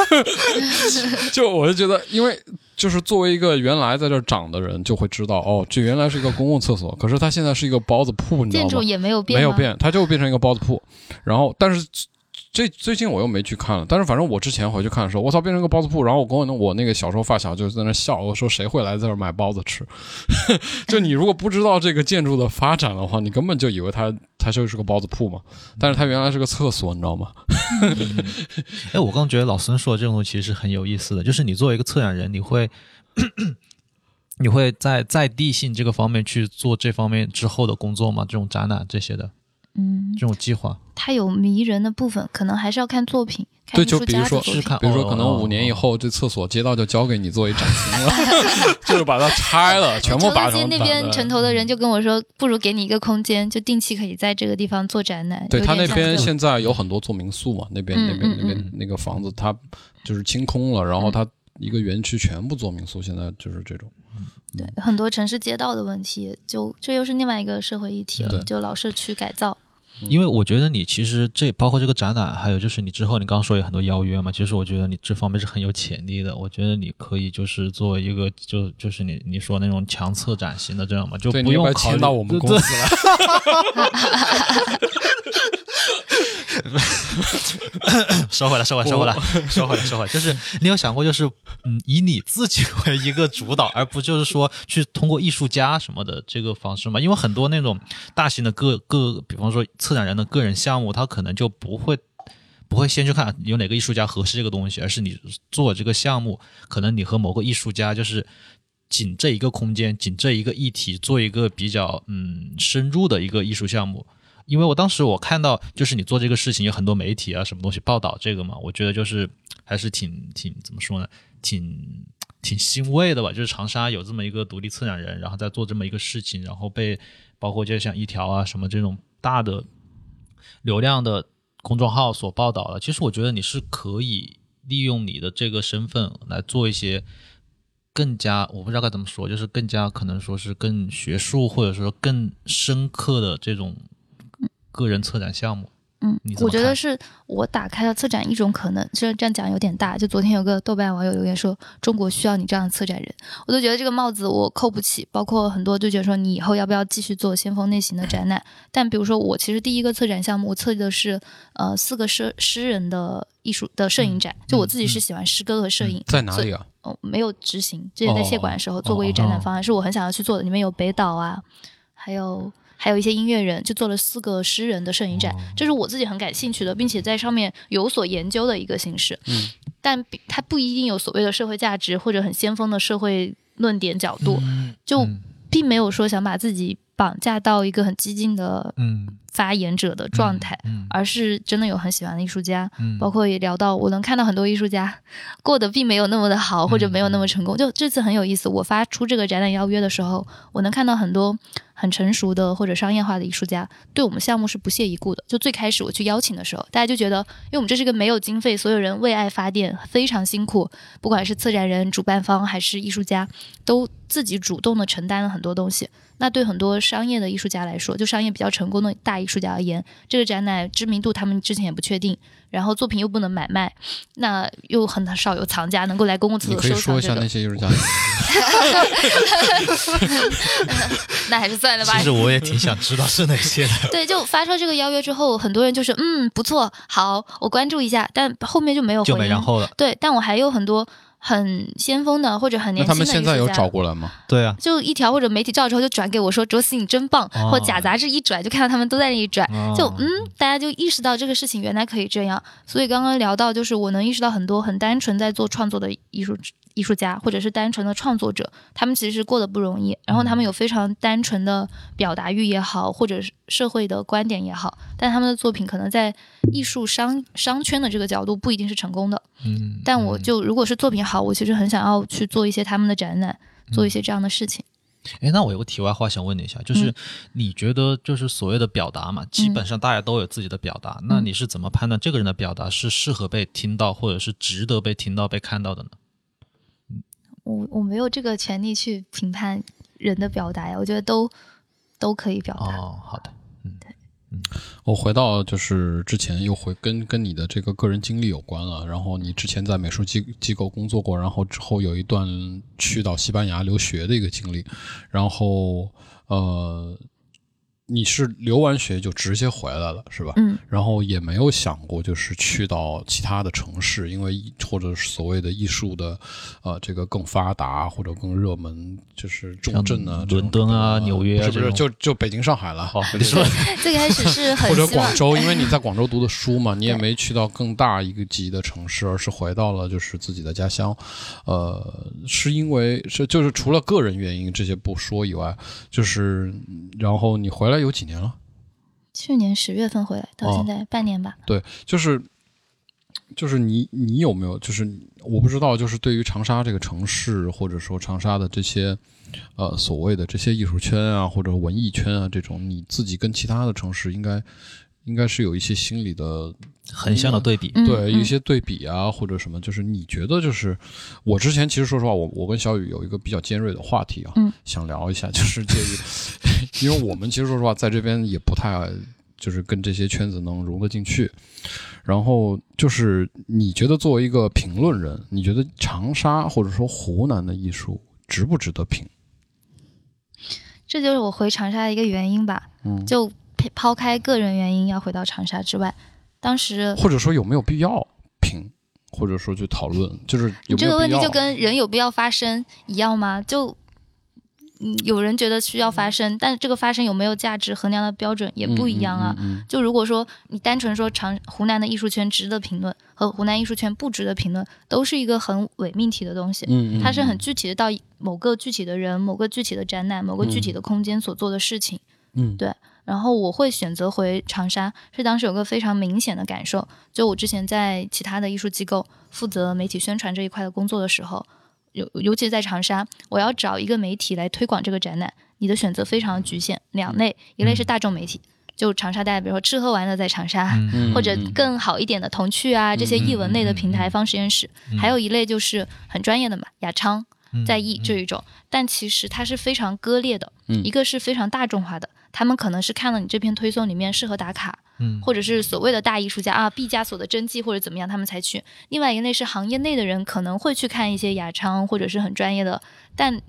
就我就觉得，因为就是作为一个原来在这儿长的人，就会知道哦，这原来是一个公共厕所，可是它现在是一个包子铺，你知道吗？建筑也没有变，没有。变，它就变成一个包子铺。然后，但是这最近我又没去看了。但是反正我之前回去看的时候，我操，变成个包子铺。然后我跟我那我那个小时候发小就在那笑，我说谁会来这买包子吃？就你如果不知道这个建筑的发展的话，你根本就以为它它就是个包子铺嘛。但是它原来是个厕所，你知道吗？哎，我刚觉得老孙说的这种东西其实很有意思的，就是你作为一个策展人，你会你会在在地性这个方面去做这方面之后的工作吗？这种展览这些的嗯，这种计划，它有迷人的部分，可能还是要看作品，对就比如说比如说，可能哦五年以后，这厕所街道就交给你作为展厅了，就是把它拆了，全部把成东街那边城头的人就跟我说，不如给你一个空间，就定期可以在这个地方做展览。对他那边现在有很多做民宿嘛，那边嗯那边嗯那边那个房子它就是清空了，然后它一个园区全部做民宿，现在就是这种。对很多城市街道的问题，就这又是另外一个社会议题了，就老社区改造。因为我觉得你其实这包括这个展览，还有就是你之后你刚刚说有很多邀约嘛，其实我觉得你这方面是很有潜力的。我觉得你可以就是作为一个就就是你你说那种强策展型的这样嘛，就不用考虑签到我们公司了？收回来，收回来，收回来，收回来，收回来。就是你有想过，就是嗯，以你自己为一个主导，而不就是说去通过艺术家什么的这个方式吗？因为很多那种大型的各各，比方说策展人的个人项目，他可能就不会。不会先去看有哪个艺术家合适这个东西，而是你做这个项目，可能你和某个艺术家就是仅这一个空间，仅这一个议题，做一个比较嗯深入的一个艺术项目。因为我当时我看到，就是你做这个事情有很多媒体啊，什么东西报道这个嘛，我觉得就是还是挺挺怎么说呢，挺挺欣慰的吧。就是长沙有这么一个独立策展人，然后在做这么一个事情，然后被包括就像一条啊什么这种大的流量的公众号所报道的。其实我觉得你是可以利用你的这个身份来做一些。更加我不知道该怎么说，就是更加可能说是更学术或者说更深刻的这种个人策展项目。嗯我觉得是我打开了策展一种可能，这这样讲有点大。就昨天有个豆瓣网友留言说：“中国需要你这样的策展人。”我都觉得这个帽子我扣不起。包括很多就觉得说，你以后要不要继续做先锋类型的展览？但比如说我其实第一个策展项目，我策的是呃四个诗诗人的艺术的摄影展。就我自己是喜欢诗歌和摄影，在哪里啊？哦，没有执行。之前在谢馆的时候做过一个哦展览方案，是我很想要去做的。里面有北岛啊，还有还有一些音乐人，就做了四个诗人的摄影展，哦。这是我自己很感兴趣的，并且在上面有所研究的一个形式。嗯，但比它不一定有所谓的社会价值或者很先锋的社会论点角度，就嗯。并没有说想把自己绑架到一个很激进的嗯。发言者的状态，嗯而是真的有很喜欢的艺术家，嗯。包括也聊到，我能看到很多艺术家过得并没有那么的好，或者没有那么成功。就这次很有意思，我发出这个展览邀约的时候，我能看到很多很成熟的或者商业化的艺术家对我们项目是不屑一顾的。就最开始我去邀请的时候，大家就觉得，因为我们这是个没有经费，所有人为爱发电，非常辛苦，不管是策展人、主办方还是艺术家，都自己主动的承担了很多东西。那对很多商业的艺术家来说，就商业比较成功的大艺术家而言，这个展览知名度他们之前也不确定，然后作品又不能买卖，那又很少有藏家能够来公共厕你可以所收藏这个说一下那。些艺术家，那还是算了吧其。实我也挺想知道是哪些的。对，就发出这个邀约之后，很多人就是嗯不错，好，我关注一下，但后面就没有回就。没然后了。对，但我还有很多很先锋的或者很年轻的们现在有找过来吗？对啊，就一条或者媒体照之后就转给我说卓思你真棒，哦或假杂志一转就看到他们都在那里转，哦就嗯，大家就意识到这个事情原来可以这样。所以刚刚聊到，就是我能意识到很多很单纯在做创作的艺术艺术家，或者是单纯的创作者，他们其实过得不容易，然后他们有非常单纯的表达欲也好，或者是社会的观点也好，但他们的作品可能在艺术商商圈的这个角度不一定是成功的。嗯，但我就如果是作品好，我其实很想要去做一些他们的展览，做一些这样的事情。哎，那我有个题外话想问你一下，就是嗯你觉得就是所谓的表达嘛，基本上大家都有自己的表达，那你是怎么判断这个人的表达是适合被听到，或者是值得被听到、被看到的呢？我我没有这个权利去评判人的表达呀，我觉得都都可以表达。哦，好的，我回到就是之前又回跟跟你的这个个人经历有关了，然后你之前在美术机机构工作过，然后之后有一段去到西班牙留学的一个经历，然后呃，你是留完学就直接回来了是吧？嗯，然后也没有想过就是去到其他的城市，因为或者所谓的艺术的呃这个更发达或者更热门，就是重镇啊，伦敦啊呃纽约啊不是不是就就北京上海了。好，你说最开始是很 或者广州，因为你在广州读的书嘛，你也没去到更大一个级的城市，而是回到了就是自己的家乡。呃，是因为是就是除了个人原因这些不说以外，就是然后你回来有几年了？去年十月份回来，到现在半年吧。对，就是就是你你有没有就是我不知道，就是对于长沙这个城市，或者说长沙的这些呃所谓的这些艺术圈啊，或者文艺圈啊这种，你自己跟其他的城市应该应该是有一些心理的横向的对比，嗯，对嗯一些对比啊，或者什么，就是你觉得就是我之前其实说实话，我我跟小雨有一个比较尖锐的话题啊，嗯想聊一下，就是介于，因为我们其实说实话，在这边也不太就是跟这些圈子能融得进去。然后就是你觉得作为一个评论人，你觉得长沙或者说湖南的艺术值不值得评？这就是我回长沙的一个原因吧。嗯，就抛抛开个人原因要回到长沙之外，当时或者说有没有必要评，或者说去讨论，就是有没这个？问题就跟人有必要发声一样吗？就嗯，有人觉得需要发声，但这个发声有没有价值，衡量的标准也不一样啊。嗯嗯嗯就如果说你单纯说长湖南的艺术圈值得评论和湖南艺术圈不值得评论，都是一个很伪命题的东西。它是很具体的到某个具体的人、某个具体的展览、某个具体的空间所做的事情。嗯对然后我会选择回长沙，是当时有个非常明显的感受，就我之前在其他的艺术机构负责媒体宣传这一块的工作的时候，尤尤其在长沙，我要找一个媒体来推广这个展览，你的选择非常局限，两类，一类是大众媒体。就长沙大家，比如说吃喝玩乐在长沙，嗯或者更好一点的童趣啊，这些艺文类的平台方实验室，还有一类就是很专业的嘛，雅昌、在艺这一种，但其实它是非常割裂的，嗯一个是非常大众化的，他们可能是看了你这篇推送里面适合打卡，嗯或者是所谓的大艺术家啊，毕加索的真迹或者怎么样，他们才去。另外一类是行业内的人可能会去看一些雅昌或者是很专业的，但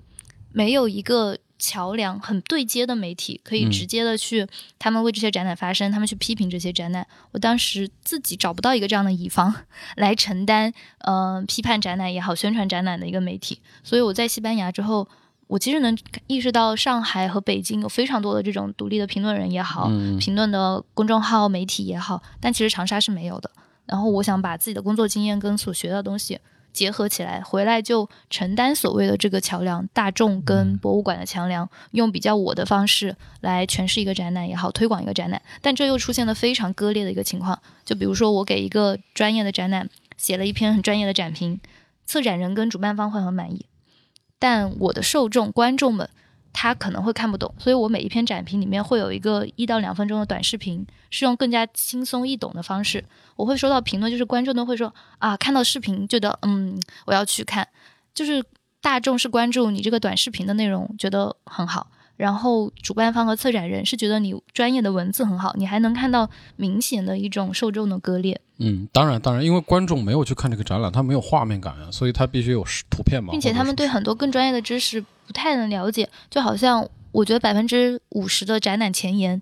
没有一个桥梁很对接的媒体可以嗯直接的去，他们为这些展览发声，他们去批评这些展览。我当时自己找不到一个这样的乙方 来承担，呃，批判展览也好，宣传展览的一个媒体。所以我在西班牙之后。我其实能意识到，上海和北京有非常多的这种独立的评论人也好，嗯评论的公众号、媒体也好，但其实长沙是没有的。然后我想把自己的工作经验跟所学的东西结合起来，回来就承担所谓的这个桥梁，大众跟博物馆的桥梁，用比较我的方式来诠释一个展览也好，推广一个展览。但这又出现了非常割裂的一个情况，就比如说我给一个专业的展览写了一篇很专业的展评，策展人跟主办方会很满意，但我的受众观众们。他可能会看不懂，所以我每一篇展评里面会有一个一到两分钟的短视频，是用更加轻松易懂的方式。我会收到评论，就是观众都会说啊，看到视频觉得嗯，我要去看，就是大众是关注你这个短视频的内容，觉得很好。然后主办方和策展人是觉得你专业的文字很好，你还能看到明显的一种受众的割裂。嗯，当然，当然，因为观众没有去看这个展览，他没有画面感啊，所以他必须有图片嘛。并且他们对很多更专业的知识不太能了解，就好像我觉得百分之五十的展览前沿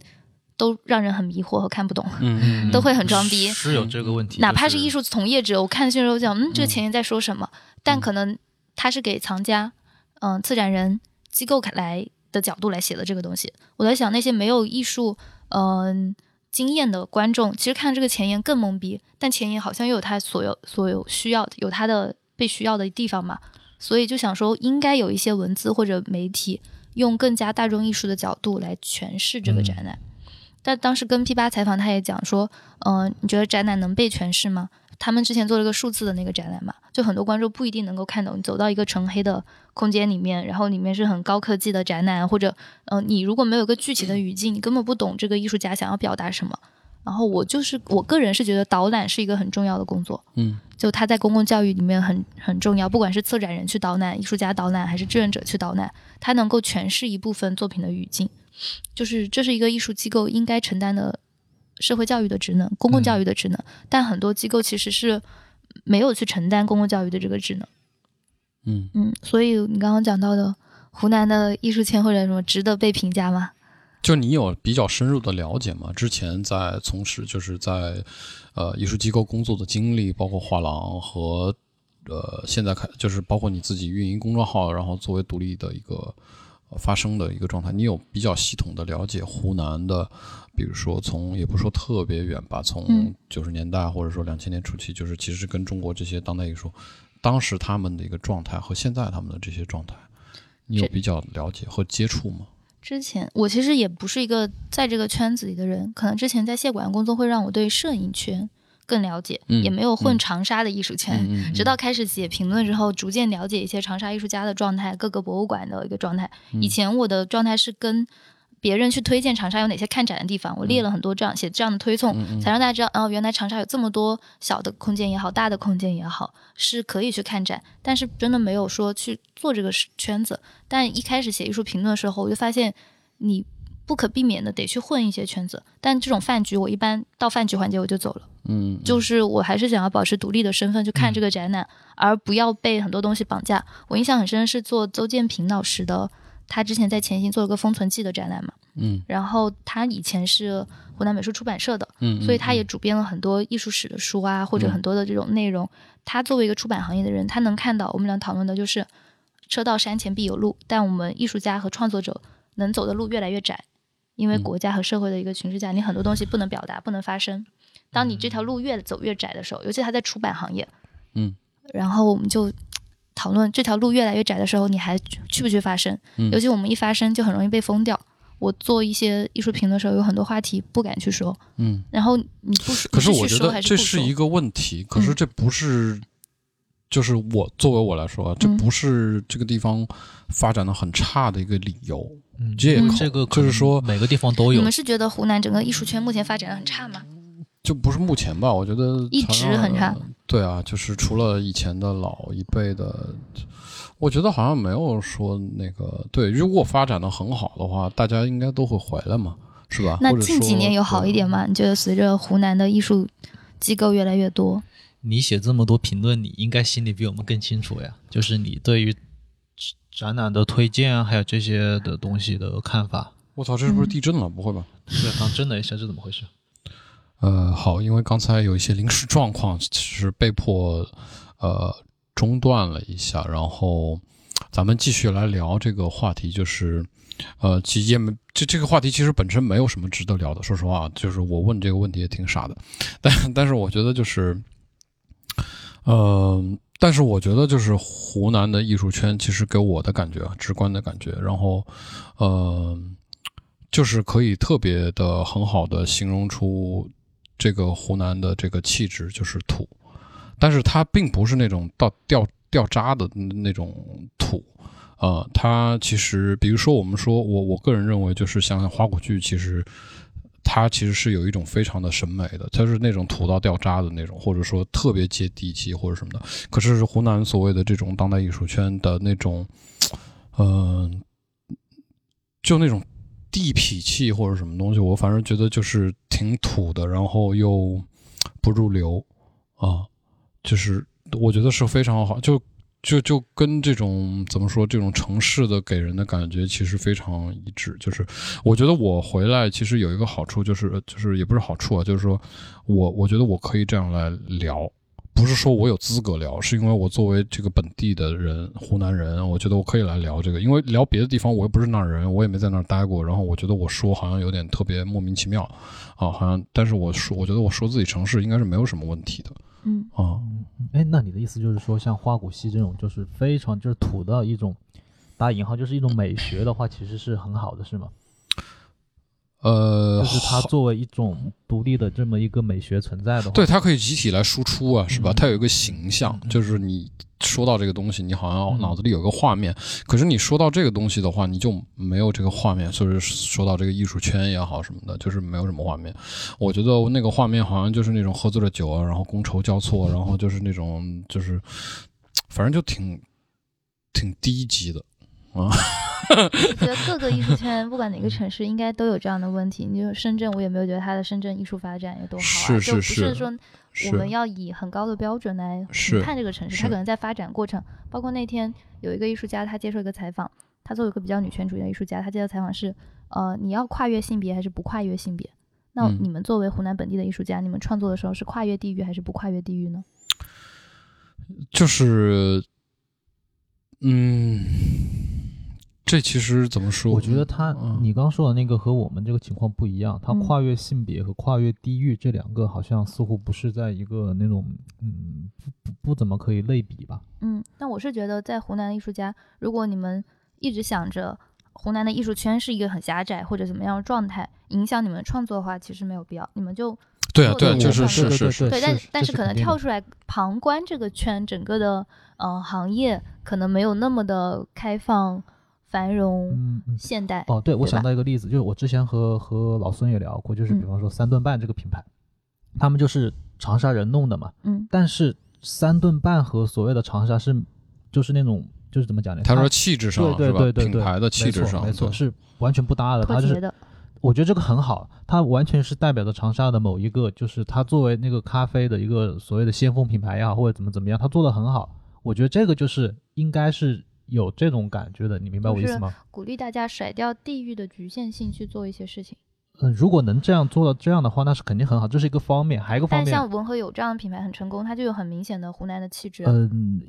都让人很迷惑和看不懂，嗯，都会很装逼。是有这个问题，哪怕是艺术从业者，我看这候讲，嗯，这个前沿在说什么？但可能他是给藏家、嗯，策展人、机构来。的角度来写的这个东西，我在想那些没有艺术嗯经验的观众，其实看这个前言更懵逼，但前言好像又有他所有所有需要，有他的被需要的地方嘛，所以就想说应该有一些文字或者媒体用更加大众艺术的角度来诠释这个展览。但当时跟 P 八采访，他也讲说，嗯，你觉得展览能被诠释吗？他们之前做了个数字的那个展览嘛，就很多观众不一定能够看懂。你走到一个纯黑的空间里面，然后里面是很高科技的展览，或者，嗯，你如果没有个具体的语境，你根本不懂这个艺术家想要表达什么。然后我就是我个人是觉得导览是一个很重要的工作，嗯，就他在公共教育里面很很重要，不管是策展人去导览、艺术家导览，还是志愿者去导览，他能够诠释一部分作品的语境，就是这是一个艺术机构应该承担的。社会教育的职能，公共教育的职能，但很多机构其实是没有去承担公共教育的这个职能。嗯嗯，所以你刚刚讲到的湖南的艺术圈或者什么值得被评价吗？就你有比较深入的了解吗？之前在从事就是在呃艺术机构工作的经历，包括画廊和呃现在开就是包括你自己运营公众号，然后作为独立的一个发生的一个状态，你有比较系统的了解湖南的。比如说，从也不说特别远吧，从九十年代或者说两千年初期，就是其实跟中国这些当代艺术，当时他们的一个状态和现在他们的这些状态，你有比较了解和接触吗？之前我其实也不是一个在这个圈子里的人，可能之前在谢馆工作会让我对摄影圈更了解，也没有混长沙的艺术圈。直到开始写评论之后，逐渐了解一些长沙艺术家的状态，各个博物馆的一个状态。以前我的状态是跟。别人去推荐长沙有哪些看展的地方，我列了很多这样写这样的推送，才让大家知道，哦，原来长沙有这么多小的空间也好，大的空间也好，是可以去看展。但是真的没有说去做这个圈子。但一开始写艺术评论的时候，我就发现你不可避免的得去混一些圈子。但这种饭局，我一般到饭局环节我就走了。嗯，就是我还是想要保持独立的身份去看这个展览，而不要被很多东西绑架。我印象很深是做邹建平老师的。他之前在前行做了个《封存记》的展览嘛，嗯，然后他以前是湖南美术出版社的，嗯，所以他也主编了很多艺术史的书啊，或者很多的这种内容。他作为一个出版行业的人，他能看到我们俩讨论的就是“车到山前必有路”，但我们艺术家和创作者能走的路越来越窄，因为国家和社会的一个群势下，你很多东西不能表达，不能发声。当你这条路越走越窄的时候，尤其他在出版行业，嗯，然后我们就。讨论这条路越来越窄的时候，你还去不去发声？尤其我们一发声，就很容易被封掉。我做一些艺术评的时候，有很多话题不敢去说。嗯，然后你不说，可是我觉得这是一个问题。可是这不是，就是我作为我来说，这不是这个地方发展的很差的一个理由。这这个就是说每个地方都有。你们是觉得湖南整个艺术圈目前发展的很差吗？就不是目前吧，我觉得一直很差。对啊，就是除了以前的老一辈的，我觉得好像没有说那个对。如果发展的很好的话，大家应该都会回来嘛，是吧？那近几年有好一点吗？你觉得随着湖南的艺术机构越来越多，你写这么多评论，你应该心里比我们更清楚呀。就是你对于展览的推荐啊，还有这些的东西的看法。我操，这是不是地震了？不会吧？对，刚震了一下，这怎么回事？呃，好，因为刚才有一些临时状况，其实被迫呃中断了一下，然后咱们继续来聊这个话题，就是呃，其实也没这这个话题其实本身没有什么值得聊的，说实话，就是我问这个问题也挺傻的，但但是我觉得就是，嗯，但是我觉得就是湖南的艺术圈其实给我的感觉，直观的感觉，然后呃，就是可以特别的很好的形容出。这个湖南的这个气质就是土，但是它并不是那种到掉掉渣的那种土，呃，它其实比如说我们说我我个人认为就是像花鼓剧，其实他其实是有一种非常的审美的，他是那种土到掉渣的那种，或者说特别接地气或者什么的。可是湖南所谓的这种当代艺术圈的那种，嗯、就那种地痞气或者什么东西，我反正觉得就是挺土的，然后又不入流啊，就是我觉得是非常好，就就就跟这种怎么说，这种城市的给人的感觉其实非常一致。就是我觉得我回来其实有一个好处，就是就是也不是好处啊，就是说我我觉得我可以这样来聊。不是说我有资格聊，是因为我作为这个本地的人，湖南人，我觉得我可以来聊这个。因为聊别的地方，我又不是那儿人，我也没在那儿待过。然后我觉得我说好像有点特别莫名其妙，啊，好像。但是我说，我觉得我说自己城市应该是没有什么问题的，嗯哦。哎，那你的意思就是说，像花鼓戏这种，就是非常就是土的一种打引号，就是一种美学的话，其实是很好的，是吗？呃，就是它作为一种独立的这么一个美学存在的话，对，它可以集体来输出啊，是吧？嗯它有一个形象，嗯就是你说到这个东西，你好像嗯脑子里有个画面，可是你说到这个东西的话，你就没有这个画面，就是说到这个艺术圈也好什么的，就是没有什么画面。我觉得那个画面好像就是那种喝醉了酒啊，然后觥筹交错，然后就是那种就是，反正就挺挺低级的啊。我觉得各个艺术圈，不管哪个城市，应该都有这样的问题。你就深圳，我也没有觉得它的深圳艺术发展有多好啊，是是就不是是说我们要以很高的标准来是评判这个城市，是它可能在发展过程，包括那天有一个艺术家，他接受一个采访，他作为一个比较女权主义的艺术家，他接受采访是，呃，你要跨越性别还是不跨越性别？那嗯你们作为湖南本地的艺术家，你们创作的时候是跨越地域还是不跨越地域呢？就是，嗯，这其实怎么说？我觉得他，嗯你刚刚说的那个和我们这个情况不一样，它嗯跨越性别和跨越地域这两个好像似乎不是在一个那种，嗯，不不不怎么可以类比吧？嗯，那我是觉得在湖南的艺术家，如果你们一直想着湖南的艺术圈是一个很狭窄或者怎么样的状态，影响你们创作的话，其实没有必要，你们就对啊，对啊，就是是是是，对，但但是可能跳出来旁观这个圈，整个的呃行业可能没有那么的开放、繁荣、嗯嗯。现代。哦，对，我想到一个例子，就是我之前和和老孙也聊过，就是比嗯方说三顿半这个品牌，他们就是长沙人弄的嘛，嗯但是三顿半和所谓的长沙是就是那种就是怎么讲呢？他说气质上对？对对对对，品牌的气质上，没错，是完全不搭的。他就是我觉得这个很好，它完全是代表着长沙的某一个，就是它作为那个咖啡的一个所谓的先锋品牌也好，或者怎么怎么样，它做的很好。我觉得这个就是应该是有这种感觉的，你明白我意思吗？鼓励大家甩掉地域的局限性去做一些事情。嗯，如果能这样做到这样的话，那是肯定很好，这是一个方面，还有一个方面，但像文和友这样的品牌很成功，它就有很明显的湖南的气质啊。嗯，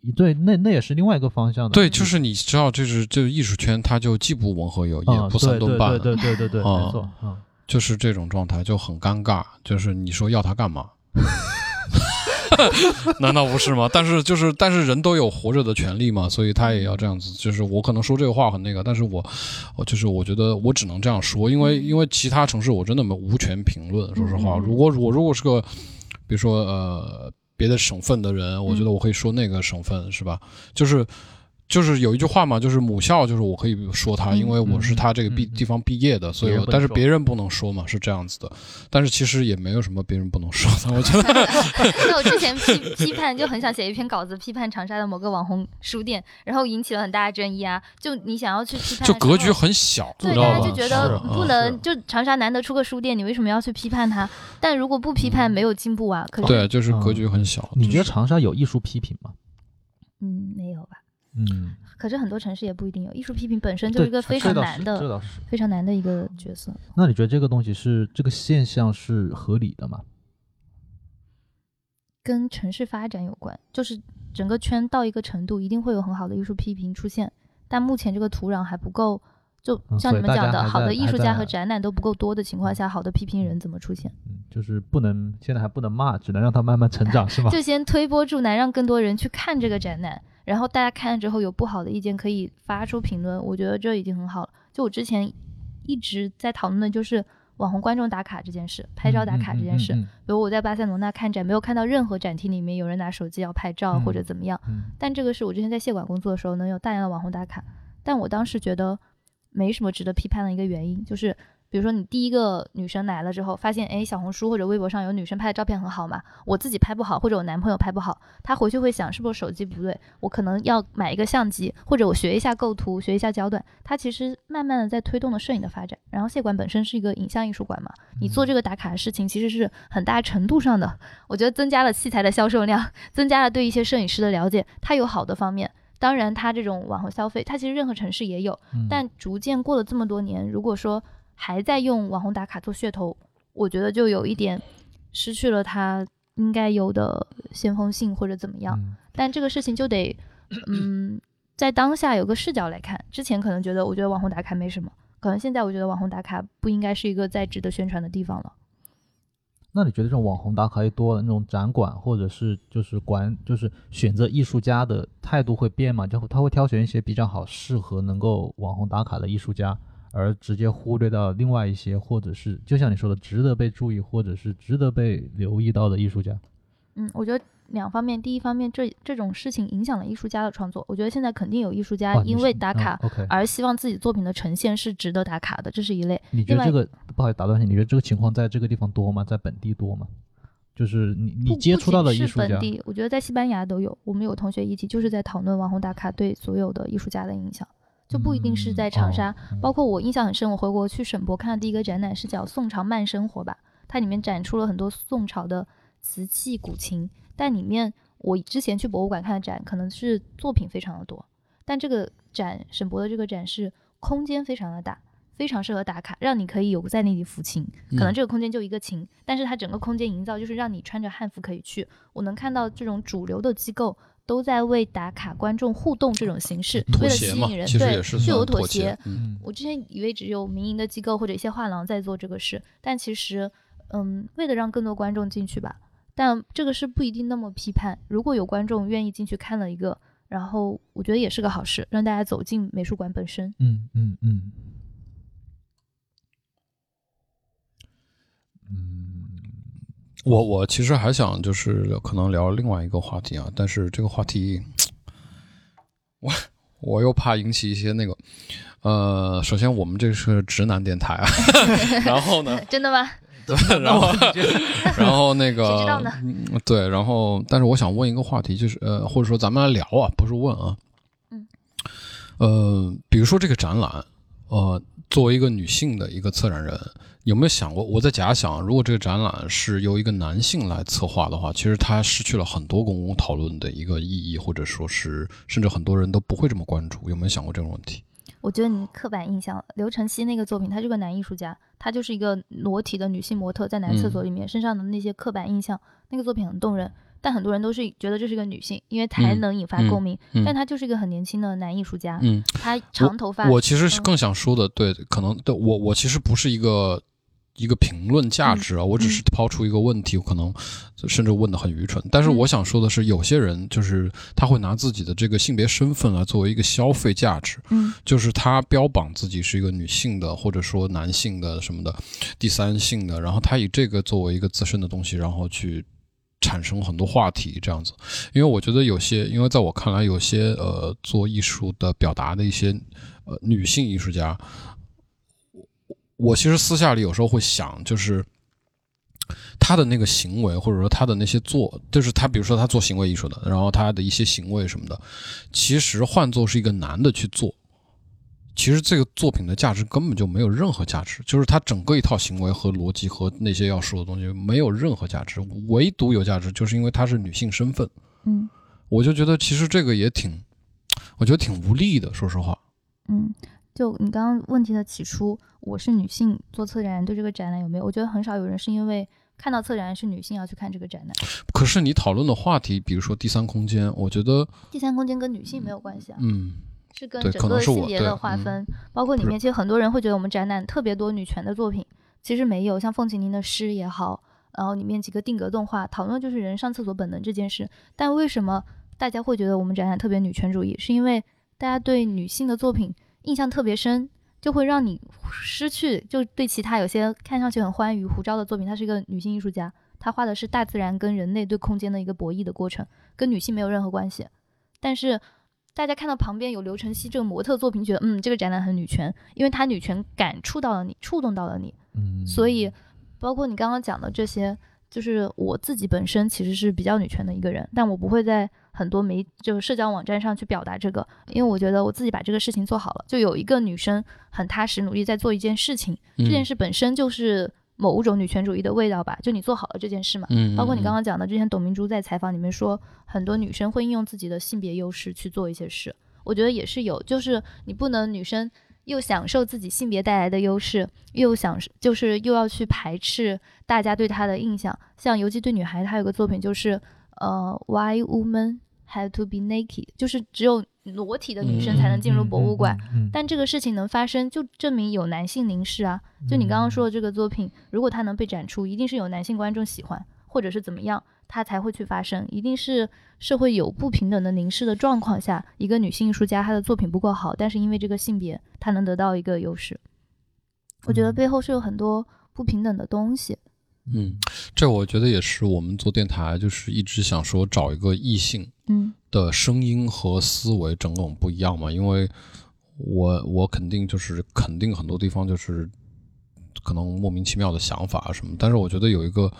一对，那那也是另外一个方向的。对，就是你知道，就是这个艺术圈，它就既不文和友，也啊，不三顿半，对对对对对没错，嗯。就是这种状态就很尴尬。就是你说要它干嘛？难道不是吗？但是就是，但是人都有活着的权利嘛，所以他也要这样子。就是我可能说这个话很那个，但是我，我就是我觉得我只能这样说，因为因为其他城市我真的没无权评论。说实话，如果我如果是个，比如说呃别的省份的人，我觉得我可以说那个省份是吧？就是。就是有一句话嘛，就是母校，就是我可以说他，嗯因为我是他这个毕地方毕业的，所以但是别人不能说嘛，是这样子的。但是其实也没有什么别人不能说的，我觉得 那我之前批批判就很想写一篇稿子批判长沙的某个网红书店，然后引起了很大的争议啊。就你想要去批判，就格局。很小，对，你知道吧？大家就觉得啊不能，就长沙难得出个书店，你为什么要去批判它？但如果不批判，没有进步啊。可是，对，就是格局很小。你觉得长沙有艺术批评吗？嗯，没有吧？嗯，可是很多城市也不一定有。艺术批评本身就是一个非常难的。非常难的一个角色。那你觉得这个东西是这个现象是合理的吗？跟城市发展有关，就是整个圈到一个程度，一定会有很好的艺术批评出现，但目前这个土壤还不够。就嗯像你们讲的，好的艺术家和展览都不够多的情况下，好的批评人怎么出现？嗯，就是不能现在还不能骂，只能让他慢慢成长，是吗？就先推波助澜，让更多人去看这个展览，然后大家看了之后有不好的意见可以发出评论，我觉得这已经很好了。就我之前一直在讨论的就是网红观众打卡这件事，拍照打卡这件事。嗯比如我在巴塞罗那看展，没有看到任何展厅里面有人拿手机要拍照嗯或者怎么样，嗯但这个是我之前在谢馆工作的时候能有大量的网红打卡，但我当时觉得没什么值得批判的一个原因，就是比如说你第一个女生来了之后，发现哎小红书或者微博上有女生拍的照片很好嘛，我自己拍不好或者我男朋友拍不好，他回去会想是不是手机不对，我可能要买一个相机，或者我学一下构图，学一下焦段。他其实慢慢的在推动了摄影的发展。然后谢馆本身是一个影像艺术馆嘛，你做这个打卡的事情其实是很大程度上的，我觉得增加了器材的销售量，增加了对一些摄影师的了解，它有好的方面。当然，它这种网红消费，它其实任何城市也有，但逐渐过了这么多年，如果说还在用网红打卡做噱头，我觉得就有一点失去了它应该有的先锋性或者怎么样。但这个事情就得，嗯，在当下有个视角来看。之前可能觉得，我觉得网红打卡没什么，可能现在我觉得网红打卡不应该是一个再值得宣传的地方了。那你觉得这种网红打卡一多了，那种展馆或者是就是管就是选择艺术家的态度会变吗？就他会挑选一些比较好适合能够网红打卡的艺术家，而直接忽略到另外一些或者是就像你说的值得被注意或者是值得被留意到的艺术家。嗯，我觉得。两方面，第一方面，这这种事情影响了艺术家的创作。我觉得现在肯定有艺术家因为打卡而希望自己作品的呈现是值得打卡的，这是一类。你觉得这个不好意思打断你，你觉得这个情况在这个地方多吗？在本地多吗？就是你你接触到的艺术家，本地，我觉得在西班牙都有。我们有同学一起就是在讨论网红打卡对所有的艺术家的影响，就不一定是在长沙。包括我印象很深，我回国去省博看的第一个展览是叫《宋朝慢生活》吧，它里面展出了很多宋朝的瓷器古琴，但里面。我之前去博物馆看的展，可能是作品非常的多，但这个展沈博的这个展是空间非常的大，非常适合打卡，让你可以有在那里抚琴。可能这个空间就一个琴，但是它整个空间营造就是让你穿着汉服可以去。我能看到这种主流的机构都在为打卡观众互动这种形式，为了吸引人，对，就有妥协。我之前以为只有民营的机构或者一些画廊在做这个事，但其实，嗯，为了让更多观众进去吧。但这个是不一定那么批判。如果有观众愿意进去看了一个，然后我觉得也是个好事，让大家走进美术馆本身。嗯嗯嗯嗯。我我其实还想就是可能聊另外一个话题啊，但是这个话题，我我又怕引起一些那个，呃，首先我们这是直男电台啊，然后呢？真的吗？对，然后，然后那个，对，然后，但是我想问一个话题，就是呃，或者说咱们来聊啊，不是问啊，嗯，呃，比如说这个展览，呃，作为一个女性的一个策展人，有没有想过，我在假想，如果这个展览是由一个男性来策划的话，其实它失去了很多公共讨论的一个意义，或者说是，甚至很多人都不会这么关注，有没有想过这种问题？我觉得你刻板印象，刘晨曦那个作品，他是个男艺术家，他就是一个裸体的女性模特在男厕所里面，身上的那些刻板印象，那个作品很动人，但很多人都是觉得这是一个女性，因为才能引发共鸣，但他就是一个很年轻的男艺术家，嗯，他长头发。我其实是更想说的，对，可能对我我其实不是一个。一个评论价值啊，我只是抛出一个问题，可能甚至问的很愚蠢。但是我想说的是，有些人就是他会拿自己的这个性别身份来作为一个消费价值，嗯，就是他标榜自己是一个女性的，或者说男性的什么的第三性的，然后他以这个作为一个自身的东西，然后去产生很多话题这样子。因为我觉得有些，因为在我看来，有些呃做艺术的表达的一些呃女性艺术家。我我其实私下里有时候会想，就是他的那个行为，或者说他的那些做，就是他比如说他做行为艺术的，然后他的一些行为什么的，其实换做是一个男的去做，其实这个作品的价值根本就没有任何价值，就是它整个一套行为和逻辑和那些要说的东西没有任何价值，唯独有价值就是因为她是女性身份。嗯，我就觉得其实这个也挺，我觉得挺无力的，说实话。嗯。就你刚刚问题的起初，我是女性做策展人，对这个展览有没有？我觉得很少有人是因为看到策展人是女性要去看这个展览。可是你讨论的话题，比如说第三空间，我觉得第三空间跟女性没有关系啊，嗯，是跟整个性别的划分，包括里面其实很多人会觉得我们展览特别多女权的作品，其实没有，像凤琴宁的诗也好，然后里面几个定格动画讨论就是人上厕所本能这件事，但为什么大家会觉得我们展览特别女权主义？是因为大家对女性的作品。印象特别深，就会让你失去就对其他有些看上去很欢愉胡椒的作品。她是一个女性艺术家，她画的是大自然跟人类对空间的一个博弈的过程，跟女性没有任何关系。但是大家看到旁边有刘晨曦这个模特作品，觉得嗯，这个展览很女权，因为它女权感触到了你，触动到了你。嗯，所以，包括你刚刚讲的这些，就是我自己本身其实是比较女权的一个人，但我不会在很多媒就是社交网站上去表达这个，因为我觉得我自己把这个事情做好了，就有一个女生很踏实努力在做一件事情，这件嗯事本身就是某种女权主义的味道吧，就你做好了这件事嘛。嗯，包括你刚刚刚讲的，之前董明珠在采访里面说，很多女生会应用自己的性别优势去做一些事，我觉得也是有，就是你不能女生又享受自己性别带来的优势，又享受就是又要去排斥大家对她的印象。像《尤其对女孩》，她有个作品就是呃，Why women have to be naked，就是只有裸体的女生才能进入博物馆。嗯，嗯，但这个事情能发生，就证明有男性凝视啊。就你刚刚说的这个作品，如果它能被展出，一定是有男性观众喜欢，或者是怎么样，它才会去发生。一定是社会有不平等的凝视的状况下，一个女性艺术家她的作品不够好，但是因为这个性别，她能得到一个优势。我觉得嗯背后是有很多不平等的东西。嗯，这我觉得也是我们做电台就是一直想说找一个异性嗯的声音和思维整种不一样嘛，因为我我肯定就是肯定很多地方就是可能莫名其妙的想法啊什么，但是我觉得有一个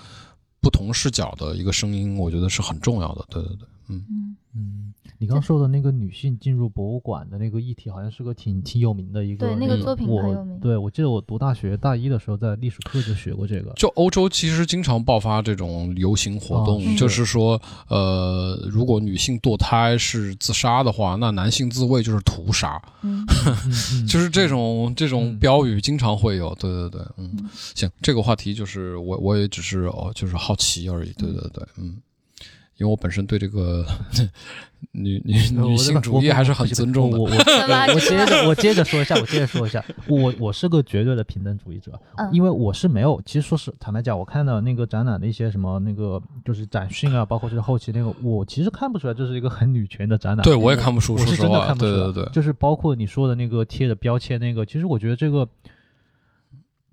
不同视角的一个声音，我觉得是很重要的。对对对，嗯嗯嗯，你刚说的那个女性进入博物馆的那个议题，好像是个挺挺有名的一个对那个嗯作品我很有名。对，我记得我读大学大一的时候，在历史课就学过这个。就欧洲其实经常爆发这种游行活动，哦就是说，呃，如果女性堕胎是自杀的话，那男性自卫就是屠杀，嗯就是这种这种嗯标语经常会有。对对对，嗯嗯，行，这个话题就是我我也只是哦，就是好奇而已。对对对，嗯。因为我本身对这个 女女女性主义还是很尊重的我。我我我接着我接着说一下，我接着说一下，我我是个绝对的平等主义者，嗯因为我是没有，其实说是坦白讲，我看到那个展览的一些什么那个就是展讯啊，包括就是后期那个，我其实看不出来这是一个很女权的展览。对，我也看不出，我是真的说实话，看不出来。对对对，就是包括你说的那个贴的标签那个，其实我觉得这个。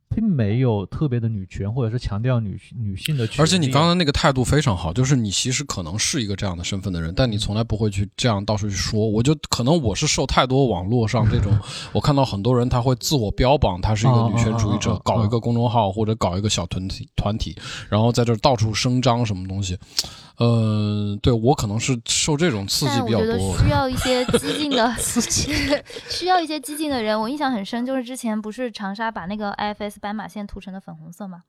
并没有特别的女权，或者是强调女女性的权。而且你刚刚那个态度非常好，就是你其实可能是一个这样的身份的人，但你从来不会去这样到处去说。我就可能我是受太多网络上这种，我看到很多人他会自我标榜他是一个女权主义者搞一个公众号或者搞一个小团体团体，然后在这儿到处声张什么东西。嗯，对我可能是受这种刺激比较但我觉得多。需要一些激进的，需要一些激进的人。我印象很深，就是之前不是长沙把那个 IFS 斑马线涂成的粉红色嘛，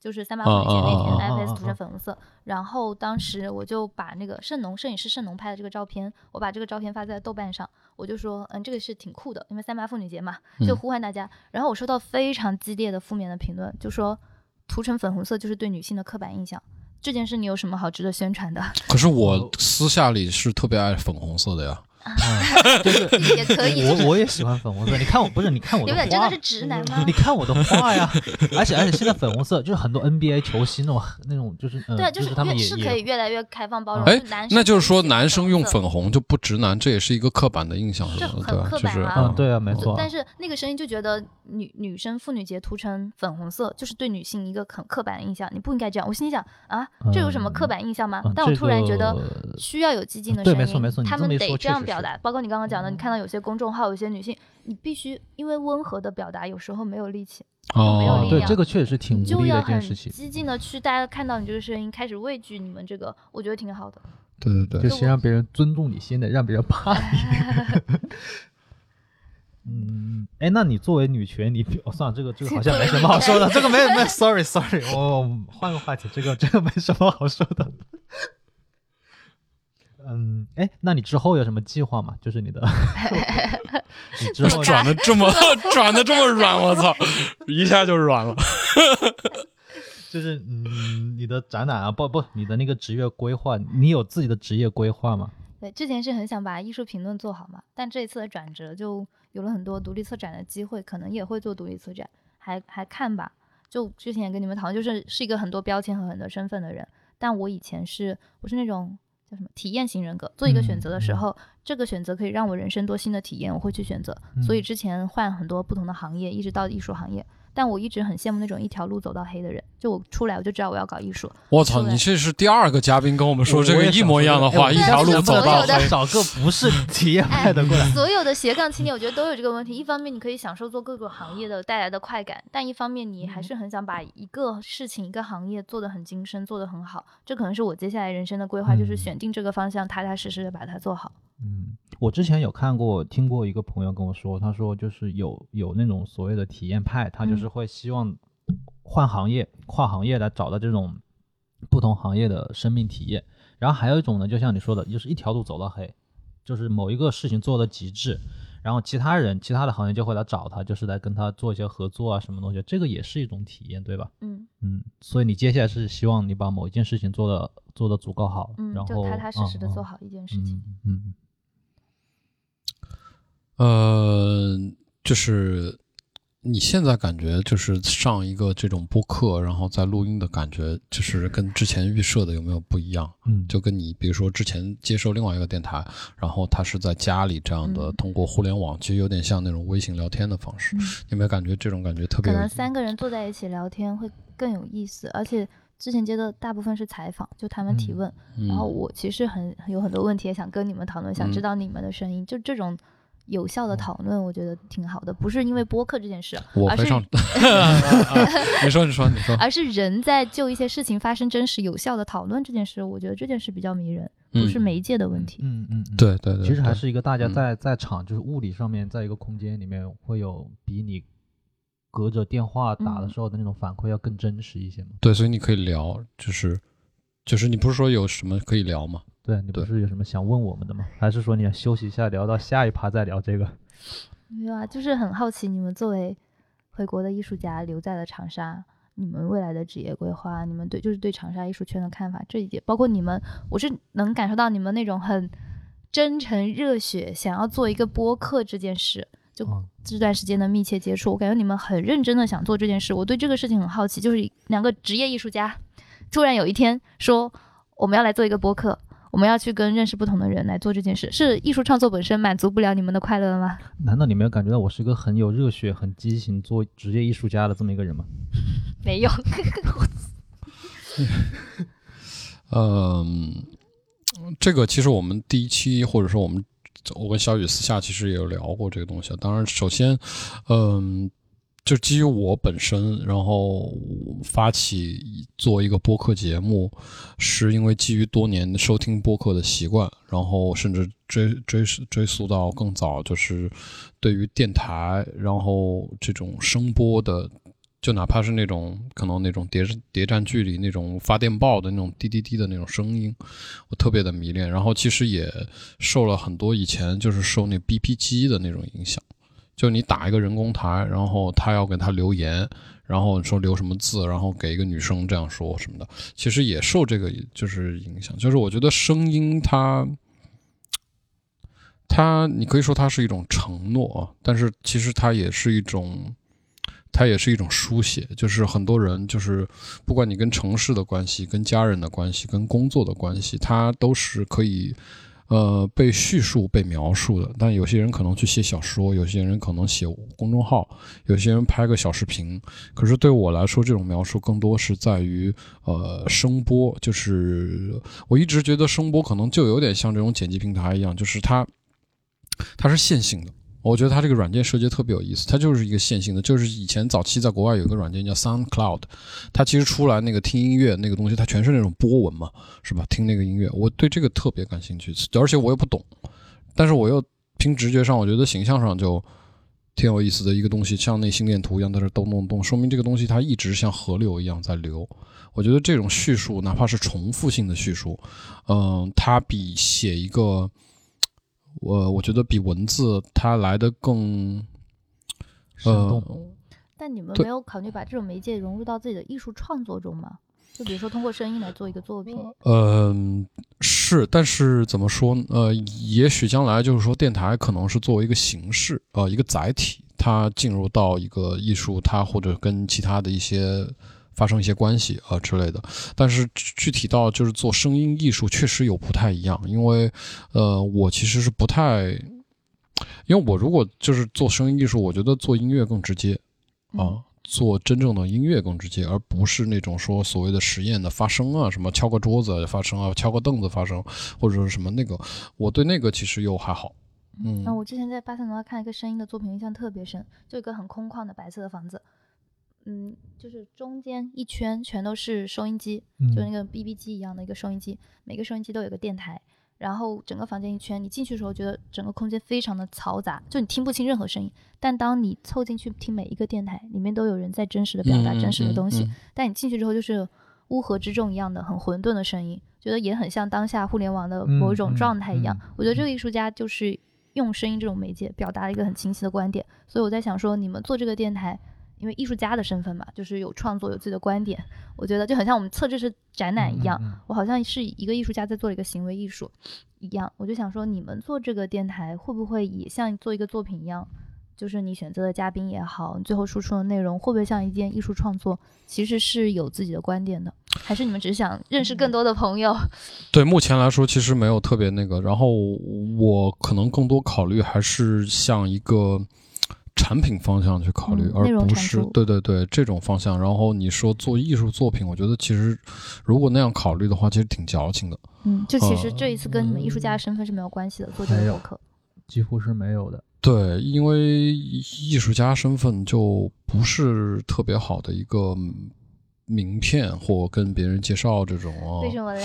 就是三八妇女节那天啊啊啊啊 IFS 啊涂成粉红色。然后当时我就把那个盛农摄影师盛农拍的这个照片，我把这个照片发在豆瓣上，我就说，嗯，这个是挺酷的，因为三八妇女节嘛，就嗯呼唤大家。然后我收到非常激烈的负面的评论，就说涂成粉红色就是对女性的刻板印象。这件事你有什么好值得宣传的？可是我私下里是特别爱粉红色的呀。就是也可以，就是我我也喜欢粉红色。你看我不是 你看我的花刘远真的是直男吗你？看我的画呀，而且而且现在粉红色就是很多 NBA 球星那种那种就是呃对啊，就是他们也越是可以越来越开放包容。哎就男生那就是说，男生用粉红就不直男，这也是一个刻板的印象，这很对吧？就是刻板啊嗯对啊没错。但是那个声音就觉得女女生妇女节涂成粉红色，就是对女性一个很刻板的印象，你不应该这样。我心里想啊，这有什么刻板印象吗？嗯但我突然觉得需要有激进的对声音，没错没错他们得这样表达。包括你刚刚讲的，你看到有些公众号，有些女性，你必须因为温和的表达，有时候没有力气，没有哦力，量对这个确实是挺你无力的就要很一件事情。激进的去，大家看到你这个声音，开始畏惧你们这个，我觉得挺好的。对对对就，先让别人尊重你，先得让别人怕你。嗯，哎，那你作为女权，你哦，算了，这个这个好像没什么好说的，这个没有没有，sorry sorry，我换个话题，这个这个没什么好说的。嗯，哎，那你之后有什么计划吗？就是你的，你之后转的这么 转的这么软，我操，一下就软了。就是嗯，你的展览啊，不不，你的那个职业规划，你有自己的职业规划吗？对，之前是很想把艺术评论做好嘛，但这一次的转折就有了很多独立策展的机会，可能也会做独立策展，还还看吧。就之前也跟你们讨论，就是是一个很多标签和很多身份的人，但我以前是我是那种叫什么体验型人格，做一个选择的时候，这个选择可以让我人生多新的体验，我会去选择。所以嗯之前换很多不同的行业，一直到艺术行业，但我一直很羡慕那种一条路走到黑的人，就我出来我就知道我要搞艺术。我操，对你这是第二个嘉宾跟我们说这个一模一样的话，哎一条路走到黑。找个不是体验派的过来。所有的斜杠青年，我觉得都有这个问题。一方面，你可以享受做各个行业的带来的快感，但一方面，你还是很想把一个事情、一个行业做得很精深，做得很好。这可能是我接下来人生的规划，就是嗯选定这个方向，踏踏实实的把它做好。嗯，我之前有看过、听过一个朋友跟我说，他说就是有有那种所谓的体验派，他就是会希望换行业、跨行业来找到这种不同行业的生命体验。然后还有一种呢，就像你说的，就是一条路走到黑，就是某一个事情做到极致，然后其他人、其他的行业就会来找他，就是来跟他做一些合作啊，什么东西，这个也是一种体验，对吧？嗯嗯，所以你接下来是希望你把某一件事情做的做的足够好，嗯然，后就踏踏实实的嗯做好一件事情。嗯嗯呃，就是你现在感觉就是上一个这种播客，然后在录音的感觉，就是跟之前预设的有没有不一样？嗯，就跟你比如说之前接受另外一个电台，然后他是在家里这样的嗯通过互联网，其实有点像那种微信聊天的方式。嗯你有没有感觉这种感觉特别有？可能三个人坐在一起聊天会更有意思，而且之前接的大部分是采访，就他们提问，嗯然后我其实很有很多问题也想跟你们讨论，想知道你们的声音，就这种有效的讨论，我觉得挺好的，不是因为播客这件事，而是我非常，你说你说你说，而是人在就一些事情发生真实有效的讨论这件事，我觉得这件事比较迷人，不是嗯媒介的问题。嗯嗯，嗯。对对对，其实还是一个大家嗯在在场，就是物理上面，在一个空间里面，会有比你隔着电话打的嗯时候的那种反馈要更真实一些嘛？对，所以你可以聊，就是就是你不是说有什么可以聊吗？对你不是有什么想问我们的吗？还是说你要休息一下，聊到下一趴再聊这个？没有啊，就是很好奇，你们作为回国的艺术家留在了长沙，你们未来的职业规划，你们对就是对长沙艺术圈的看法，这一点包括你们，我是能感受到你们那种很真诚热血，想要做一个播客这件事。就嗯这段时间的密切接触，我感觉你们很认真的想做这件事。我对这个事情很好奇，就是两个职业艺术家突然有一天说我们要来做一个播客，我们要去跟认识不同的人来做这件事，是艺术创作本身满足不了你们的快乐吗？难道你没有感觉到我是一个很有热血、很激情做职业艺术家的这么一个人吗？没有，嗯，这个其实我们第一期或者说我们我跟小雨私下其实也有聊过这个东西啊。当然，首先，嗯，就基于我本身，然后发起做一个播客节目，是因为基于多年收听播客的习惯，然后甚至追追追溯到更早，就是对于电台，然后这种声波的。就哪怕是那种可能那种谍谍战剧里那种发电报的那种滴滴滴的那种声音，我特别的迷恋。然后其实也受了很多以前就是受那 BP 机的那种影响，就你打一个人工台，然后他要给他留言，然后说留什么字，然后给一个女生这样说什么的，其实也受这个就是影响。就是我觉得声音它。它，你可以说它是一种承诺，但是其实它也是一种，它也是一种书写。就是很多人，就是不管你跟城市的关系、跟家人的关系、跟工作的关系，它都是可以，呃，被叙述、被描述的。但有些人可能去写小说，有些人可能写公众号，有些人拍个小视频。可是对我来说，这种描述更多是在于，呃，声波。就是我一直觉得声波可能就有点像这种剪辑平台一样，就是它。它是线性的，我觉得它这个软件设计特别有意思，它就是一个线性的，就是以前早期在国外有一个软件叫 SoundCloud，它其实出来那个听音乐那个东西，它全是那种波纹嘛，是吧？听那个音乐，我对这个特别感兴趣，而且我又不懂，但是我又凭直觉上，我觉得形象上就挺有意思的一个东西，像那心电图一样在这动动动，说明这个东西它一直像河流一样在流。我觉得这种叙述，哪怕是重复性的叙述，嗯、它比写一个。我我觉得比文字它来的更生动。呃但你们没有考虑把这种媒介融入到自己的艺术创作中吗？就比如说通过声音来做一个作品，嗯，是，但是怎么说呢？呃，也许将来就是说，电台可能是作为一个形式，呃，一个载体，它进入到一个艺术，它或者跟其他的一些发生一些关系啊、呃之类的。但是具具体到就是做声音艺术，确实有不太一样，因为呃，我其实是不太，因为我如果就是做声音艺术，我觉得做音乐更直接。啊嗯，做真正的音乐更直接，而不是那种说所谓的实验的发声啊，什么敲个桌子发声啊，敲个凳子发声，或者是什么那个，我对那个其实又还好。嗯，那我之前在巴塞罗那看一个声音的作品，印象特别深，就一个很空旷的白色的房子，嗯，就是中间一圈全都是收音机，就那个 BB 机一样的一个收音机，每个收音机都有个电台。然后整个房间一圈，你进去的时候觉得整个空间非常的嘈杂，就你听不清任何声音。但当你凑进去听每一个电台，里面都有人在真实的表达真实的东西。但你进去之后就是乌合之众一样的很混沌的声音，觉得也很像当下互联网的某一种状态一样。我觉得这个艺术家就是用声音这种媒介表达了一个很清晰的观点。所以我在想说，你们做这个电台。因为艺术家的身份嘛，就是有创作，有自己的观点。我觉得就很像我们测这次展览一样，我好像是一个艺术家在做一个行为艺术一样。我就想说，你们做这个电台会不会也像做一个作品一样？就是你选择的嘉宾也好，你最后输出的内容会不会像一件艺术创作？其实是有自己的观点的，还是你们只是想认识更多的朋友？对，目前来说其实没有特别那个。然后我可能更多考虑还是像一个。产品方向去考虑，而不是对对对这种方向。然后你说做艺术作品，我觉得其实如果那样考虑的话，其实挺矫情的。嗯，就其实这一次跟你们艺术家的身份是没有关系的，做这个博客几乎是没有的。对，因为艺术家身份就不是特别好的一个名片，或跟别人介绍这种。为什么嘞？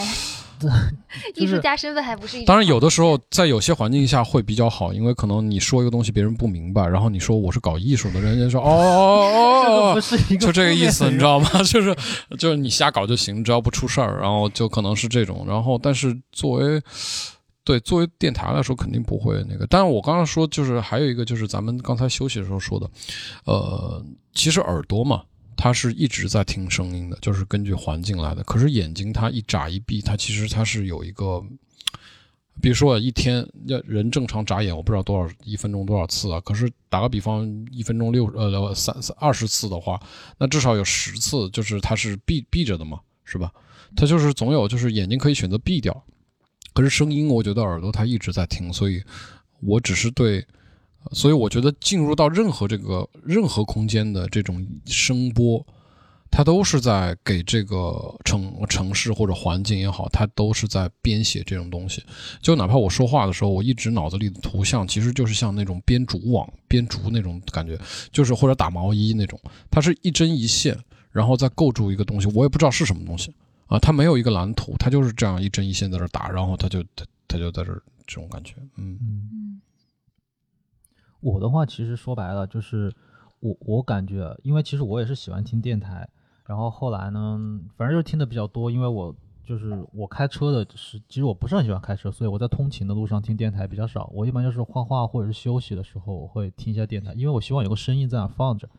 艺术家身份还不是一当然，有的时候在有些环境下会比较好，因为可能你说一个东西别人不明白，然后你说我是搞艺术的，人家说哦哦哦，就这个意思，你知道吗？就是就是你瞎搞就行，只要不出事儿，然后就可能是这种。然后，但是作为对作为电台来说，肯定不会那个。但是我刚刚说就是还有一个就是咱们刚才休息的时候说的，呃，其实耳朵嘛。它是一直在听声音的，就是根据环境来的。可是眼睛它一眨一闭，它其实它是有一个，比如说一天要人正常眨眼，我不知道多少一分钟多少次啊。可是打个比方，一分钟六呃三三二十次的话，那至少有十次就是它是闭闭着的嘛，是吧？它就是总有就是眼睛可以选择闭掉，可是声音我觉得耳朵它一直在听，所以我只是对。所以我觉得进入到任何这个任何空间的这种声波，它都是在给这个城城市或者环境也好，它都是在编写这种东西。就哪怕我说话的时候，我一直脑子里的图像其实就是像那种编竹网、编竹那种感觉，就是或者打毛衣那种，它是一针一线，然后再构筑一个东西。我也不知道是什么东西啊，它没有一个蓝图，它就是这样一针一线在这打，然后它就它它就在这这种感觉，嗯嗯。我的话，其实说白了就是，我我感觉，因为其实我也是喜欢听电台，然后后来呢，反正就是听的比较多，因为我就是我开车的是，其实我不是很喜欢开车，所以我在通勤的路上听电台比较少。我一般就是画画或者是休息的时候，我会听一下电台，因为我希望有个声音在那放着。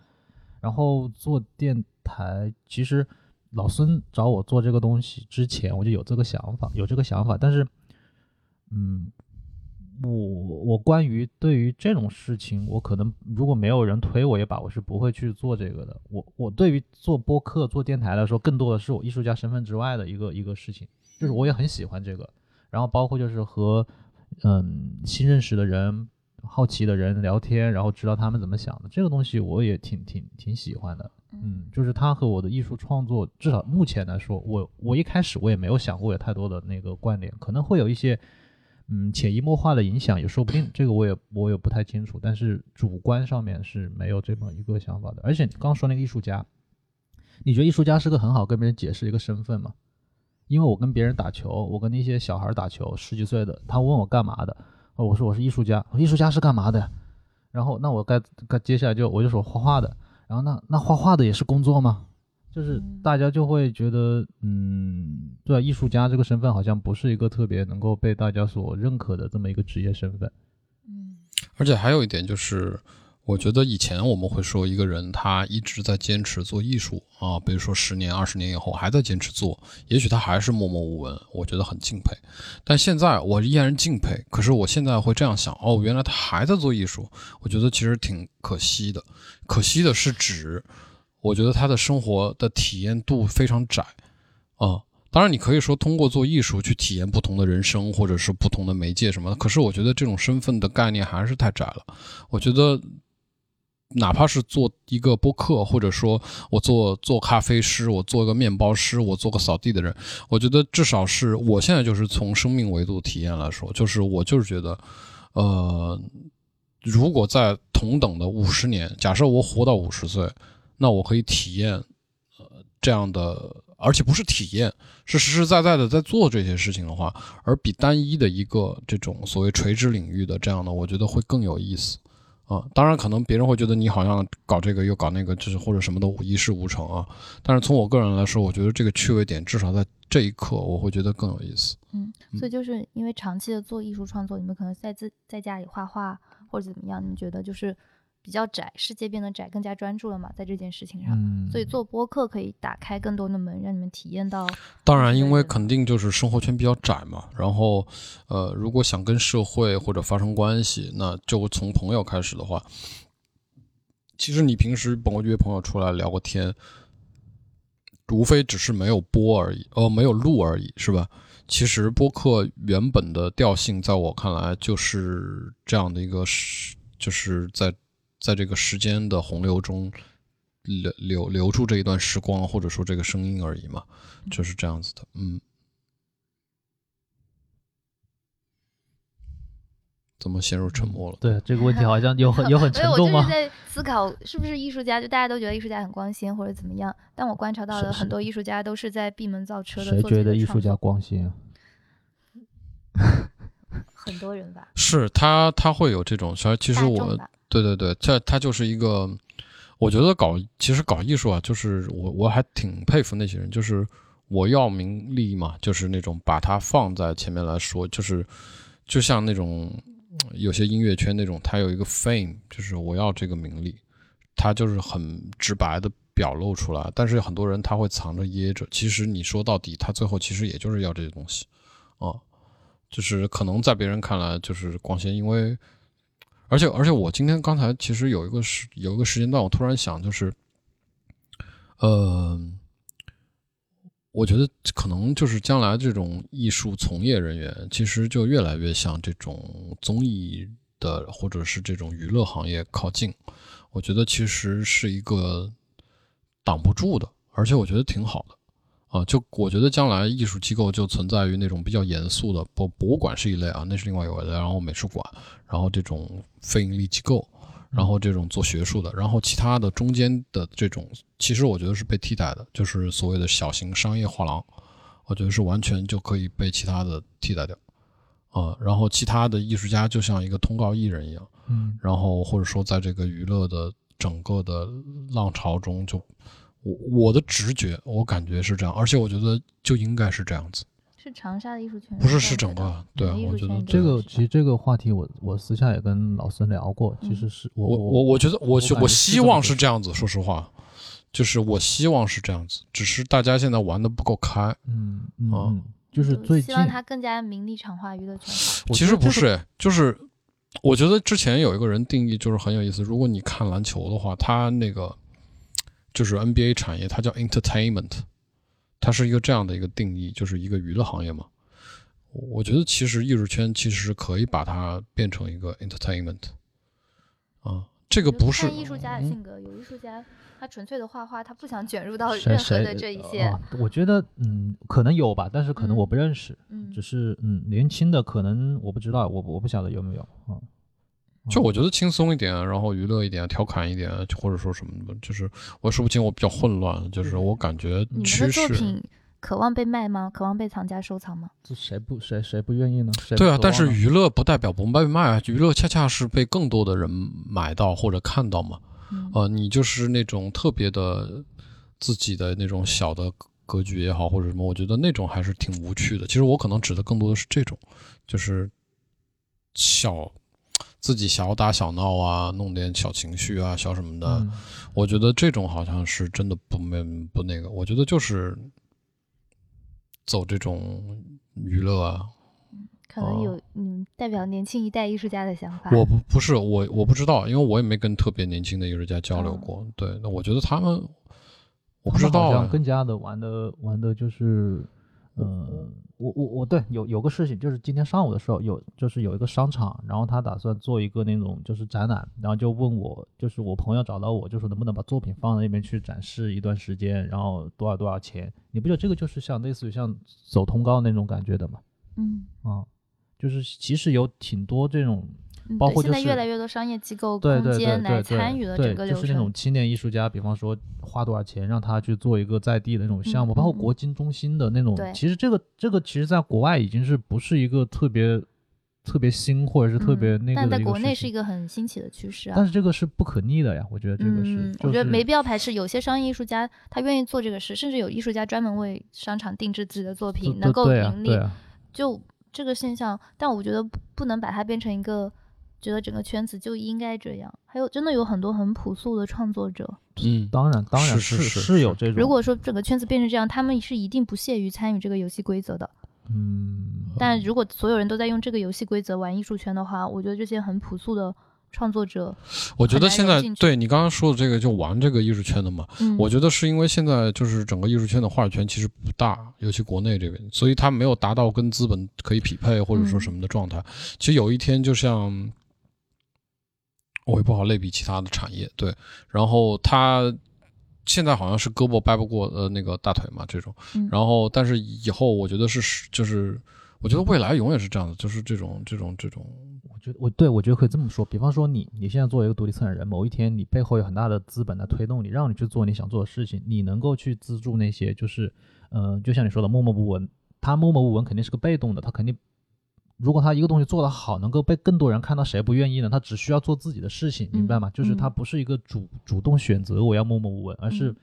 然后做电台，其实老孙找我做这个东西之前，我就有这个想法，有这个想法，但是，嗯。我我关于对于这种事情，我可能如果没有人推我一把，我是不会去做这个的。我我对于做播客、做电台来说，更多的是我艺术家身份之外的一个一个事情，就是我也很喜欢这个。然后包括就是和嗯新认识的人、好奇的人聊天，然后知道他们怎么想的，这个东西我也挺挺挺喜欢的。嗯，就是他和我的艺术创作，至少目前来说，我我一开始我也没有想过有太多的那个关联，可能会有一些。嗯，潜移默化的影响也说不定，这个我也我也不太清楚。但是主观上面是没有这么一个想法的。而且刚说那个艺术家，你觉得艺术家是个很好跟别人解释一个身份吗？因为我跟别人打球，我跟那些小孩打球，十几岁的，他问我干嘛的，我说我是艺术家。艺术家是干嘛的？然后那我该该接下来就我就说画画的。然后那那画画的也是工作吗？就是大家就会觉得，嗯，对，艺术家这个身份好像不是一个特别能够被大家所认可的这么一个职业身份。嗯，而且还有一点就是，我觉得以前我们会说一个人他一直在坚持做艺术啊，比如说十年、二十年以后还在坚持做，也许他还是默默无闻，我觉得很敬佩。但现在我依然敬佩，可是我现在会这样想，哦，原来他还在做艺术，我觉得其实挺可惜的。可惜的是指。我觉得他的生活的体验度非常窄，啊，当然你可以说通过做艺术去体验不同的人生，或者是不同的媒介什么的。可是我觉得这种身份的概念还是太窄了。我觉得哪怕是做一个播客，或者说我做做咖啡师，我做一个面包师，我做个扫地的人，我觉得至少是我现在就是从生命维度体验来说，就是我就是觉得，呃，如果在同等的五十年，假设我活到五十岁，那我可以体验，呃，这样的，而且不是体验，是实实在在的在做这些事情的话，而比单一的一个这种所谓垂直领域的这样的，我觉得会更有意思。啊，当然，可能别人会觉得你好像搞这个又搞那个，就是或者什么都一事无成啊。但是从我个人来说，我觉得这个趣味点至少在这一刻，我会觉得更有意思。嗯，所以就是因为长期的做艺术创作，你们可能在自在家里画画或者怎么样，你们觉得就是。比较窄，世界变得窄，更加专注了嘛，在这件事情上，所以做播客可以打开更多的门，让你们体验到。当然，因为肯定就是生活圈比较窄嘛，然后，呃，如果想跟社会或者发生关系，那就从朋友开始的话，其实你平时包括约朋友出来聊个天，无非只是没有播而已，哦，没有录而已，是吧？其实播客原本的调性，在我看来就是这样的一个，是就是在。在这个时间的洪流中留留留住这一段时光，或者说这个声音而已嘛，就是这样子的。嗯，怎么陷入沉默了？对这个问题好像有很有很沉重吗？我就是在思考，是不是艺术家？就大家都觉得艺术家很光鲜或者怎么样，但我观察到的很多艺术家都是在闭门造车的。谁觉得艺术家光鲜？很多人吧。是他，他会有这种。其实我。对对对，这他就是一个，我觉得搞其实搞艺术啊，就是我我还挺佩服那些人，就是我要名利嘛，就是那种把它放在前面来说，就是就像那种有些音乐圈那种，他有一个 fame，就是我要这个名利，他就是很直白的表露出来，但是很多人他会藏着掖着，其实你说到底，他最后其实也就是要这些东西，啊，就是可能在别人看来就是光鲜，因为。而且而且，我今天刚才其实有一个时有一个时间段，我突然想，就是，呃，我觉得可能就是将来这种艺术从业人员，其实就越来越向这种综艺的或者是这种娱乐行业靠近。我觉得其实是一个挡不住的，而且我觉得挺好的。啊，就我觉得将来艺术机构就存在于那种比较严肃的博博物馆是一类啊，那是另外一类。然后美术馆，然后这种非盈利机构，然后这种做学术的，然后其他的中间的这种，其实我觉得是被替代的，就是所谓的小型商业画廊，我觉得是完全就可以被其他的替代掉。啊，然后其他的艺术家就像一个通告艺人一样，嗯，然后或者说在这个娱乐的整个的浪潮中就。我我的直觉，我感觉是这样，而且我觉得就应该是这样子。是长沙的艺术圈，不是是整个对，我觉得这个其实这个话题，我我私下也跟老孙聊过，其实是我我我觉得我我希望是这样子，说实话，就是我希望是这样子，只是大家现在玩的不够开，嗯嗯，就是最希望他更加名利场化、娱乐圈。其实不是，就是我觉得之前有一个人定义就是很有意思，如果你看篮球的话，他那个。就是 NBA 产业，它叫 entertainment，它是一个这样的一个定义，就是一个娱乐行业嘛。我觉得其实艺术圈其实可以把它变成一个 entertainment，啊，这个不是艺术家的性格。有艺术家他纯粹的画画，他不想卷入到任何的这一些。我觉得嗯，可能有吧，但是可能我不认识。嗯，只是嗯，年轻的可能我不知道，我我不晓得有没有啊。就我觉得轻松一点，然后娱乐一点，调侃一点，或者说什么的，就是我说不清，我比较混乱。就是我感觉趋势。作品渴望被卖吗？渴望被藏家收藏吗？这谁不谁谁不愿意呢？对啊，但是娱乐不代表不被卖啊，娱乐恰恰是被更多的人买到或者看到嘛。呃，你就是那种特别的自己的那种小的格局也好，或者什么，我觉得那种还是挺无趣的。其实我可能指的更多的是这种，就是小。自己小打小闹啊，弄点小情绪啊，小什么的，我觉得这种好像是真的不没不那个。我觉得就是走这种娱乐啊，可能有嗯代表年轻一代艺术家的想法。我不不是我我不知道，因为我也没跟特别年轻的艺术家交流过。对，那我觉得他们我不知道，更加的玩的玩的就是。嗯，我我我对有有个事情，就是今天上午的时候有就是有一个商场，然后他打算做一个那种就是展览，然后就问我，就是我朋友找到我，就说能不能把作品放在那边去展示一段时间，然后多少多少钱？你不觉得这个就是像类似于像走通告那种感觉的吗？嗯，啊，就是其实有挺多这种。嗯包括就是对现在越来越多商业机构、空间来参与了对整个流就是那种。青年艺术家，比方说花多少钱让他去做一个在地的那种项目，嗯包括嗯国金中心的那种。对其实这个这个其实在国外已经是不是一个特别特别新或者是特别嗯那个的但在国内是一个很新奇的趋势啊。但是这个是不可逆的呀，我觉得这个是，嗯，就是我觉得没必要排斥。有些商业艺术家他愿意做这个事，甚至有艺术家专门为商场定制自己的作品，能够盈利。对啊，就这个现象，但我觉得不不能把它变成一个，觉得整个圈子就应该这样。还有，真的有很多很朴素的创作者。嗯，当然当然是是是是有这种。如果说整个圈子变成这样，他们是一定不屑于参与这个游戏规则的。嗯，但如果所有人都在用这个游戏规则玩艺术圈的话，我觉得这些很朴素的创作者，我觉得现在对你刚刚说的这个，就玩这个艺术圈的嘛，嗯，我觉得是因为现在就是整个艺术圈的话语权其实不大，尤其国内这边，所以它没有达到跟资本可以匹配或者说什么的状态。其实有一天就像，我也不好类比其他的产业，对，然后他现在好像是胳膊掰不过呃那个大腿嘛这种，嗯然后但是以后我觉得是就是。我觉得未来永远是这样的，就是这种这种这种，我觉得我对我觉得可以这么说，比方说你你现在作为一个独立策展人，某一天你背后有很大的资本来推动你，让你去做你想做的事情，你能够去资助那些就是呃，就像你说的默默无闻，他默默无闻肯定是个被动的，他肯定如果他一个东西做得好，能够被更多人看到，谁不愿意呢？他只需要做自己的事情，明白吗？就是他嗯不是一个主主动选择我要默默无闻，而是嗯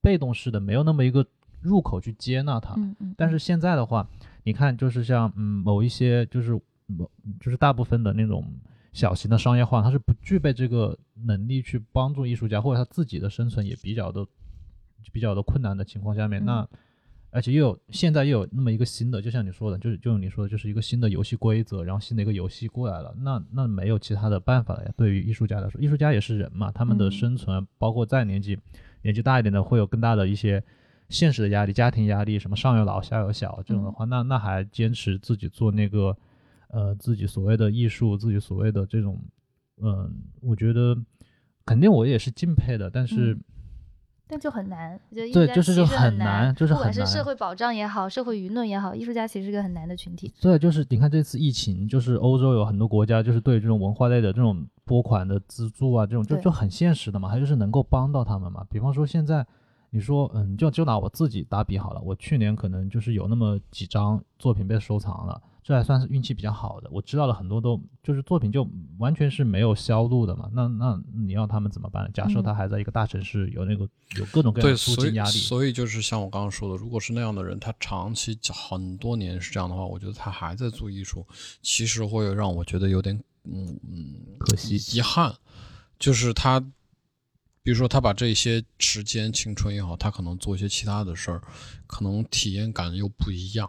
被动式的，没有那么一个入口去接纳他。但是现在的话，你看，就是像嗯某一些就是某就是大部分的那种小型的商业化，它是不具备这个能力去帮助艺术家，或者他自己的生存也比较的比较的困难的情况下面，嗯那而且又有现在又有那么一个新的，就像你说的，就是就是你说的，就是一个新的游戏规则，然后新的一个游戏过来了，那那没有其他的办法了呀。对于艺术家来说，艺术家也是人嘛，他们的嗯生存，包括再年纪年纪大一点的，会有更大的一些现实的压力、家庭压力，什么上有老下有小这种的话，那那还坚持自己做那个呃自己所谓的艺术，自己所谓的这种，嗯、我觉得肯定我也是敬佩的，但是。嗯但就很难，我觉得艺对术家就是就很很难就是不管是社会保障也好，社会舆论也好，艺术家其实是个很难的群体。对，就是你看这次疫情，就是欧洲有很多国家就是对这种文化类的这种拨款的资助啊，这种就就很现实的嘛，它就是能够帮到他们嘛。比方说现在你说，嗯，就就拿我自己打比好了，我去年可能就是有那么几张作品被收藏了，这还算是运气比较好的。我知道了很多都就是作品就完全是没有销路的嘛，那那你要他们怎么办？假设嗯他还在一个大城市，有那个有各种各样对，的租所以金压力，所以就是像我刚刚说的，如果是那样的人，他长期很多年是这样的话，我觉得他还在做艺术，其实会让我觉得有点嗯嗯可惜遗憾，就是他，比如说他把这些时间、青春也好，他可能做一些其他的事儿，可能体验感又不一样。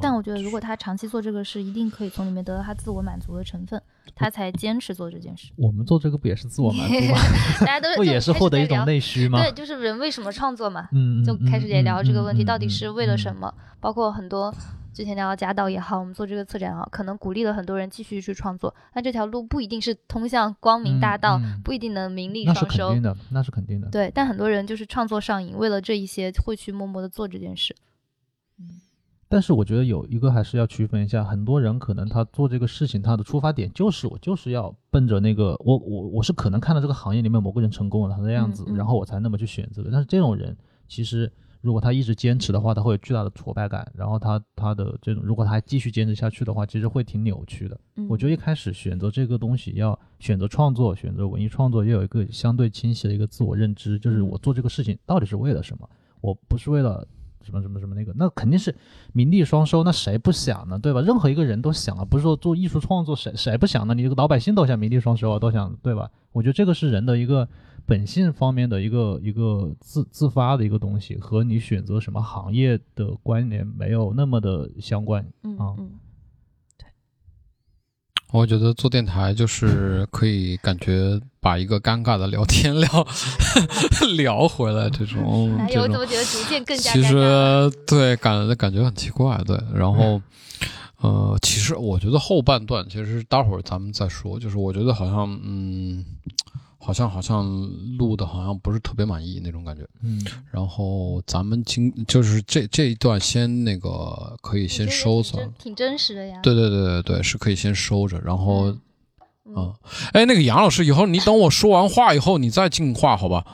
但我觉得，如果他长期做这个事，一定可以从里面得到他自我满足的成分，他才坚持做这件事。我们做这个不也是自我满足吗？大家都不也是获得一种内内需吗？对，就是人为什么创作嘛，嗯，嗯就开始也聊这个问题，到底嗯是为了什？么？包括很多之前聊到贾导也好，我们做这个策展也好，可能鼓励了很多人继续去创作，但这条路不一定是通向光明大道，不一定能名利那是双收肯定。的，那是肯定的。对，但很多人就是创作上瘾，为了这一些会去默默的做这件事。但是我觉得有一个还是要区分一下，很多人可能他做这个事情，他的出发点就是我就是要奔着那个我我我是可能看到这个行业里面某个人成功了他的样子，嗯嗯然后我才那么去选择的。但是这种人其实如果他一直坚持的话，他会有巨大的挫败感，然后他他的这种如果他还继续坚持下去的话，其实会挺扭曲的。嗯，我觉得一开始选择这个东西，要选择创作，选择文艺创作，要有一个相对清晰的一个自我认知，就是我做这个事情到底是为了什么？我不是为了什么什么什么那个，那肯定是名利双收，那谁不想呢？对吧？任何一个人都想啊，不是说做艺术创作谁谁不想呢？你这个老百姓都想名利双收啊，都想对吧？我觉得这个是人的一个本性方面的一个一个自自发的一个东西，和你选择什么行业的关联没有那么的相关。嗯啊嗯，我觉得做电台就是 可以感觉把一个尴尬的聊天聊 聊回来，这种我怎么觉得逐渐更加其？实对感感觉很奇怪，对。然后，呃，其实我觉得后半段其实待会儿咱们再说，就是我觉得好像嗯，好像好像录的好像不是特别满意那种感觉。嗯，然后咱们今就是这这一段先那个可以先收藏我觉得也挺真，实的呀。对对对对对，是可以先收着，然后。嗯，嗯，哎，那个杨老师，以后你等我说完话以后，你再进话，好吧？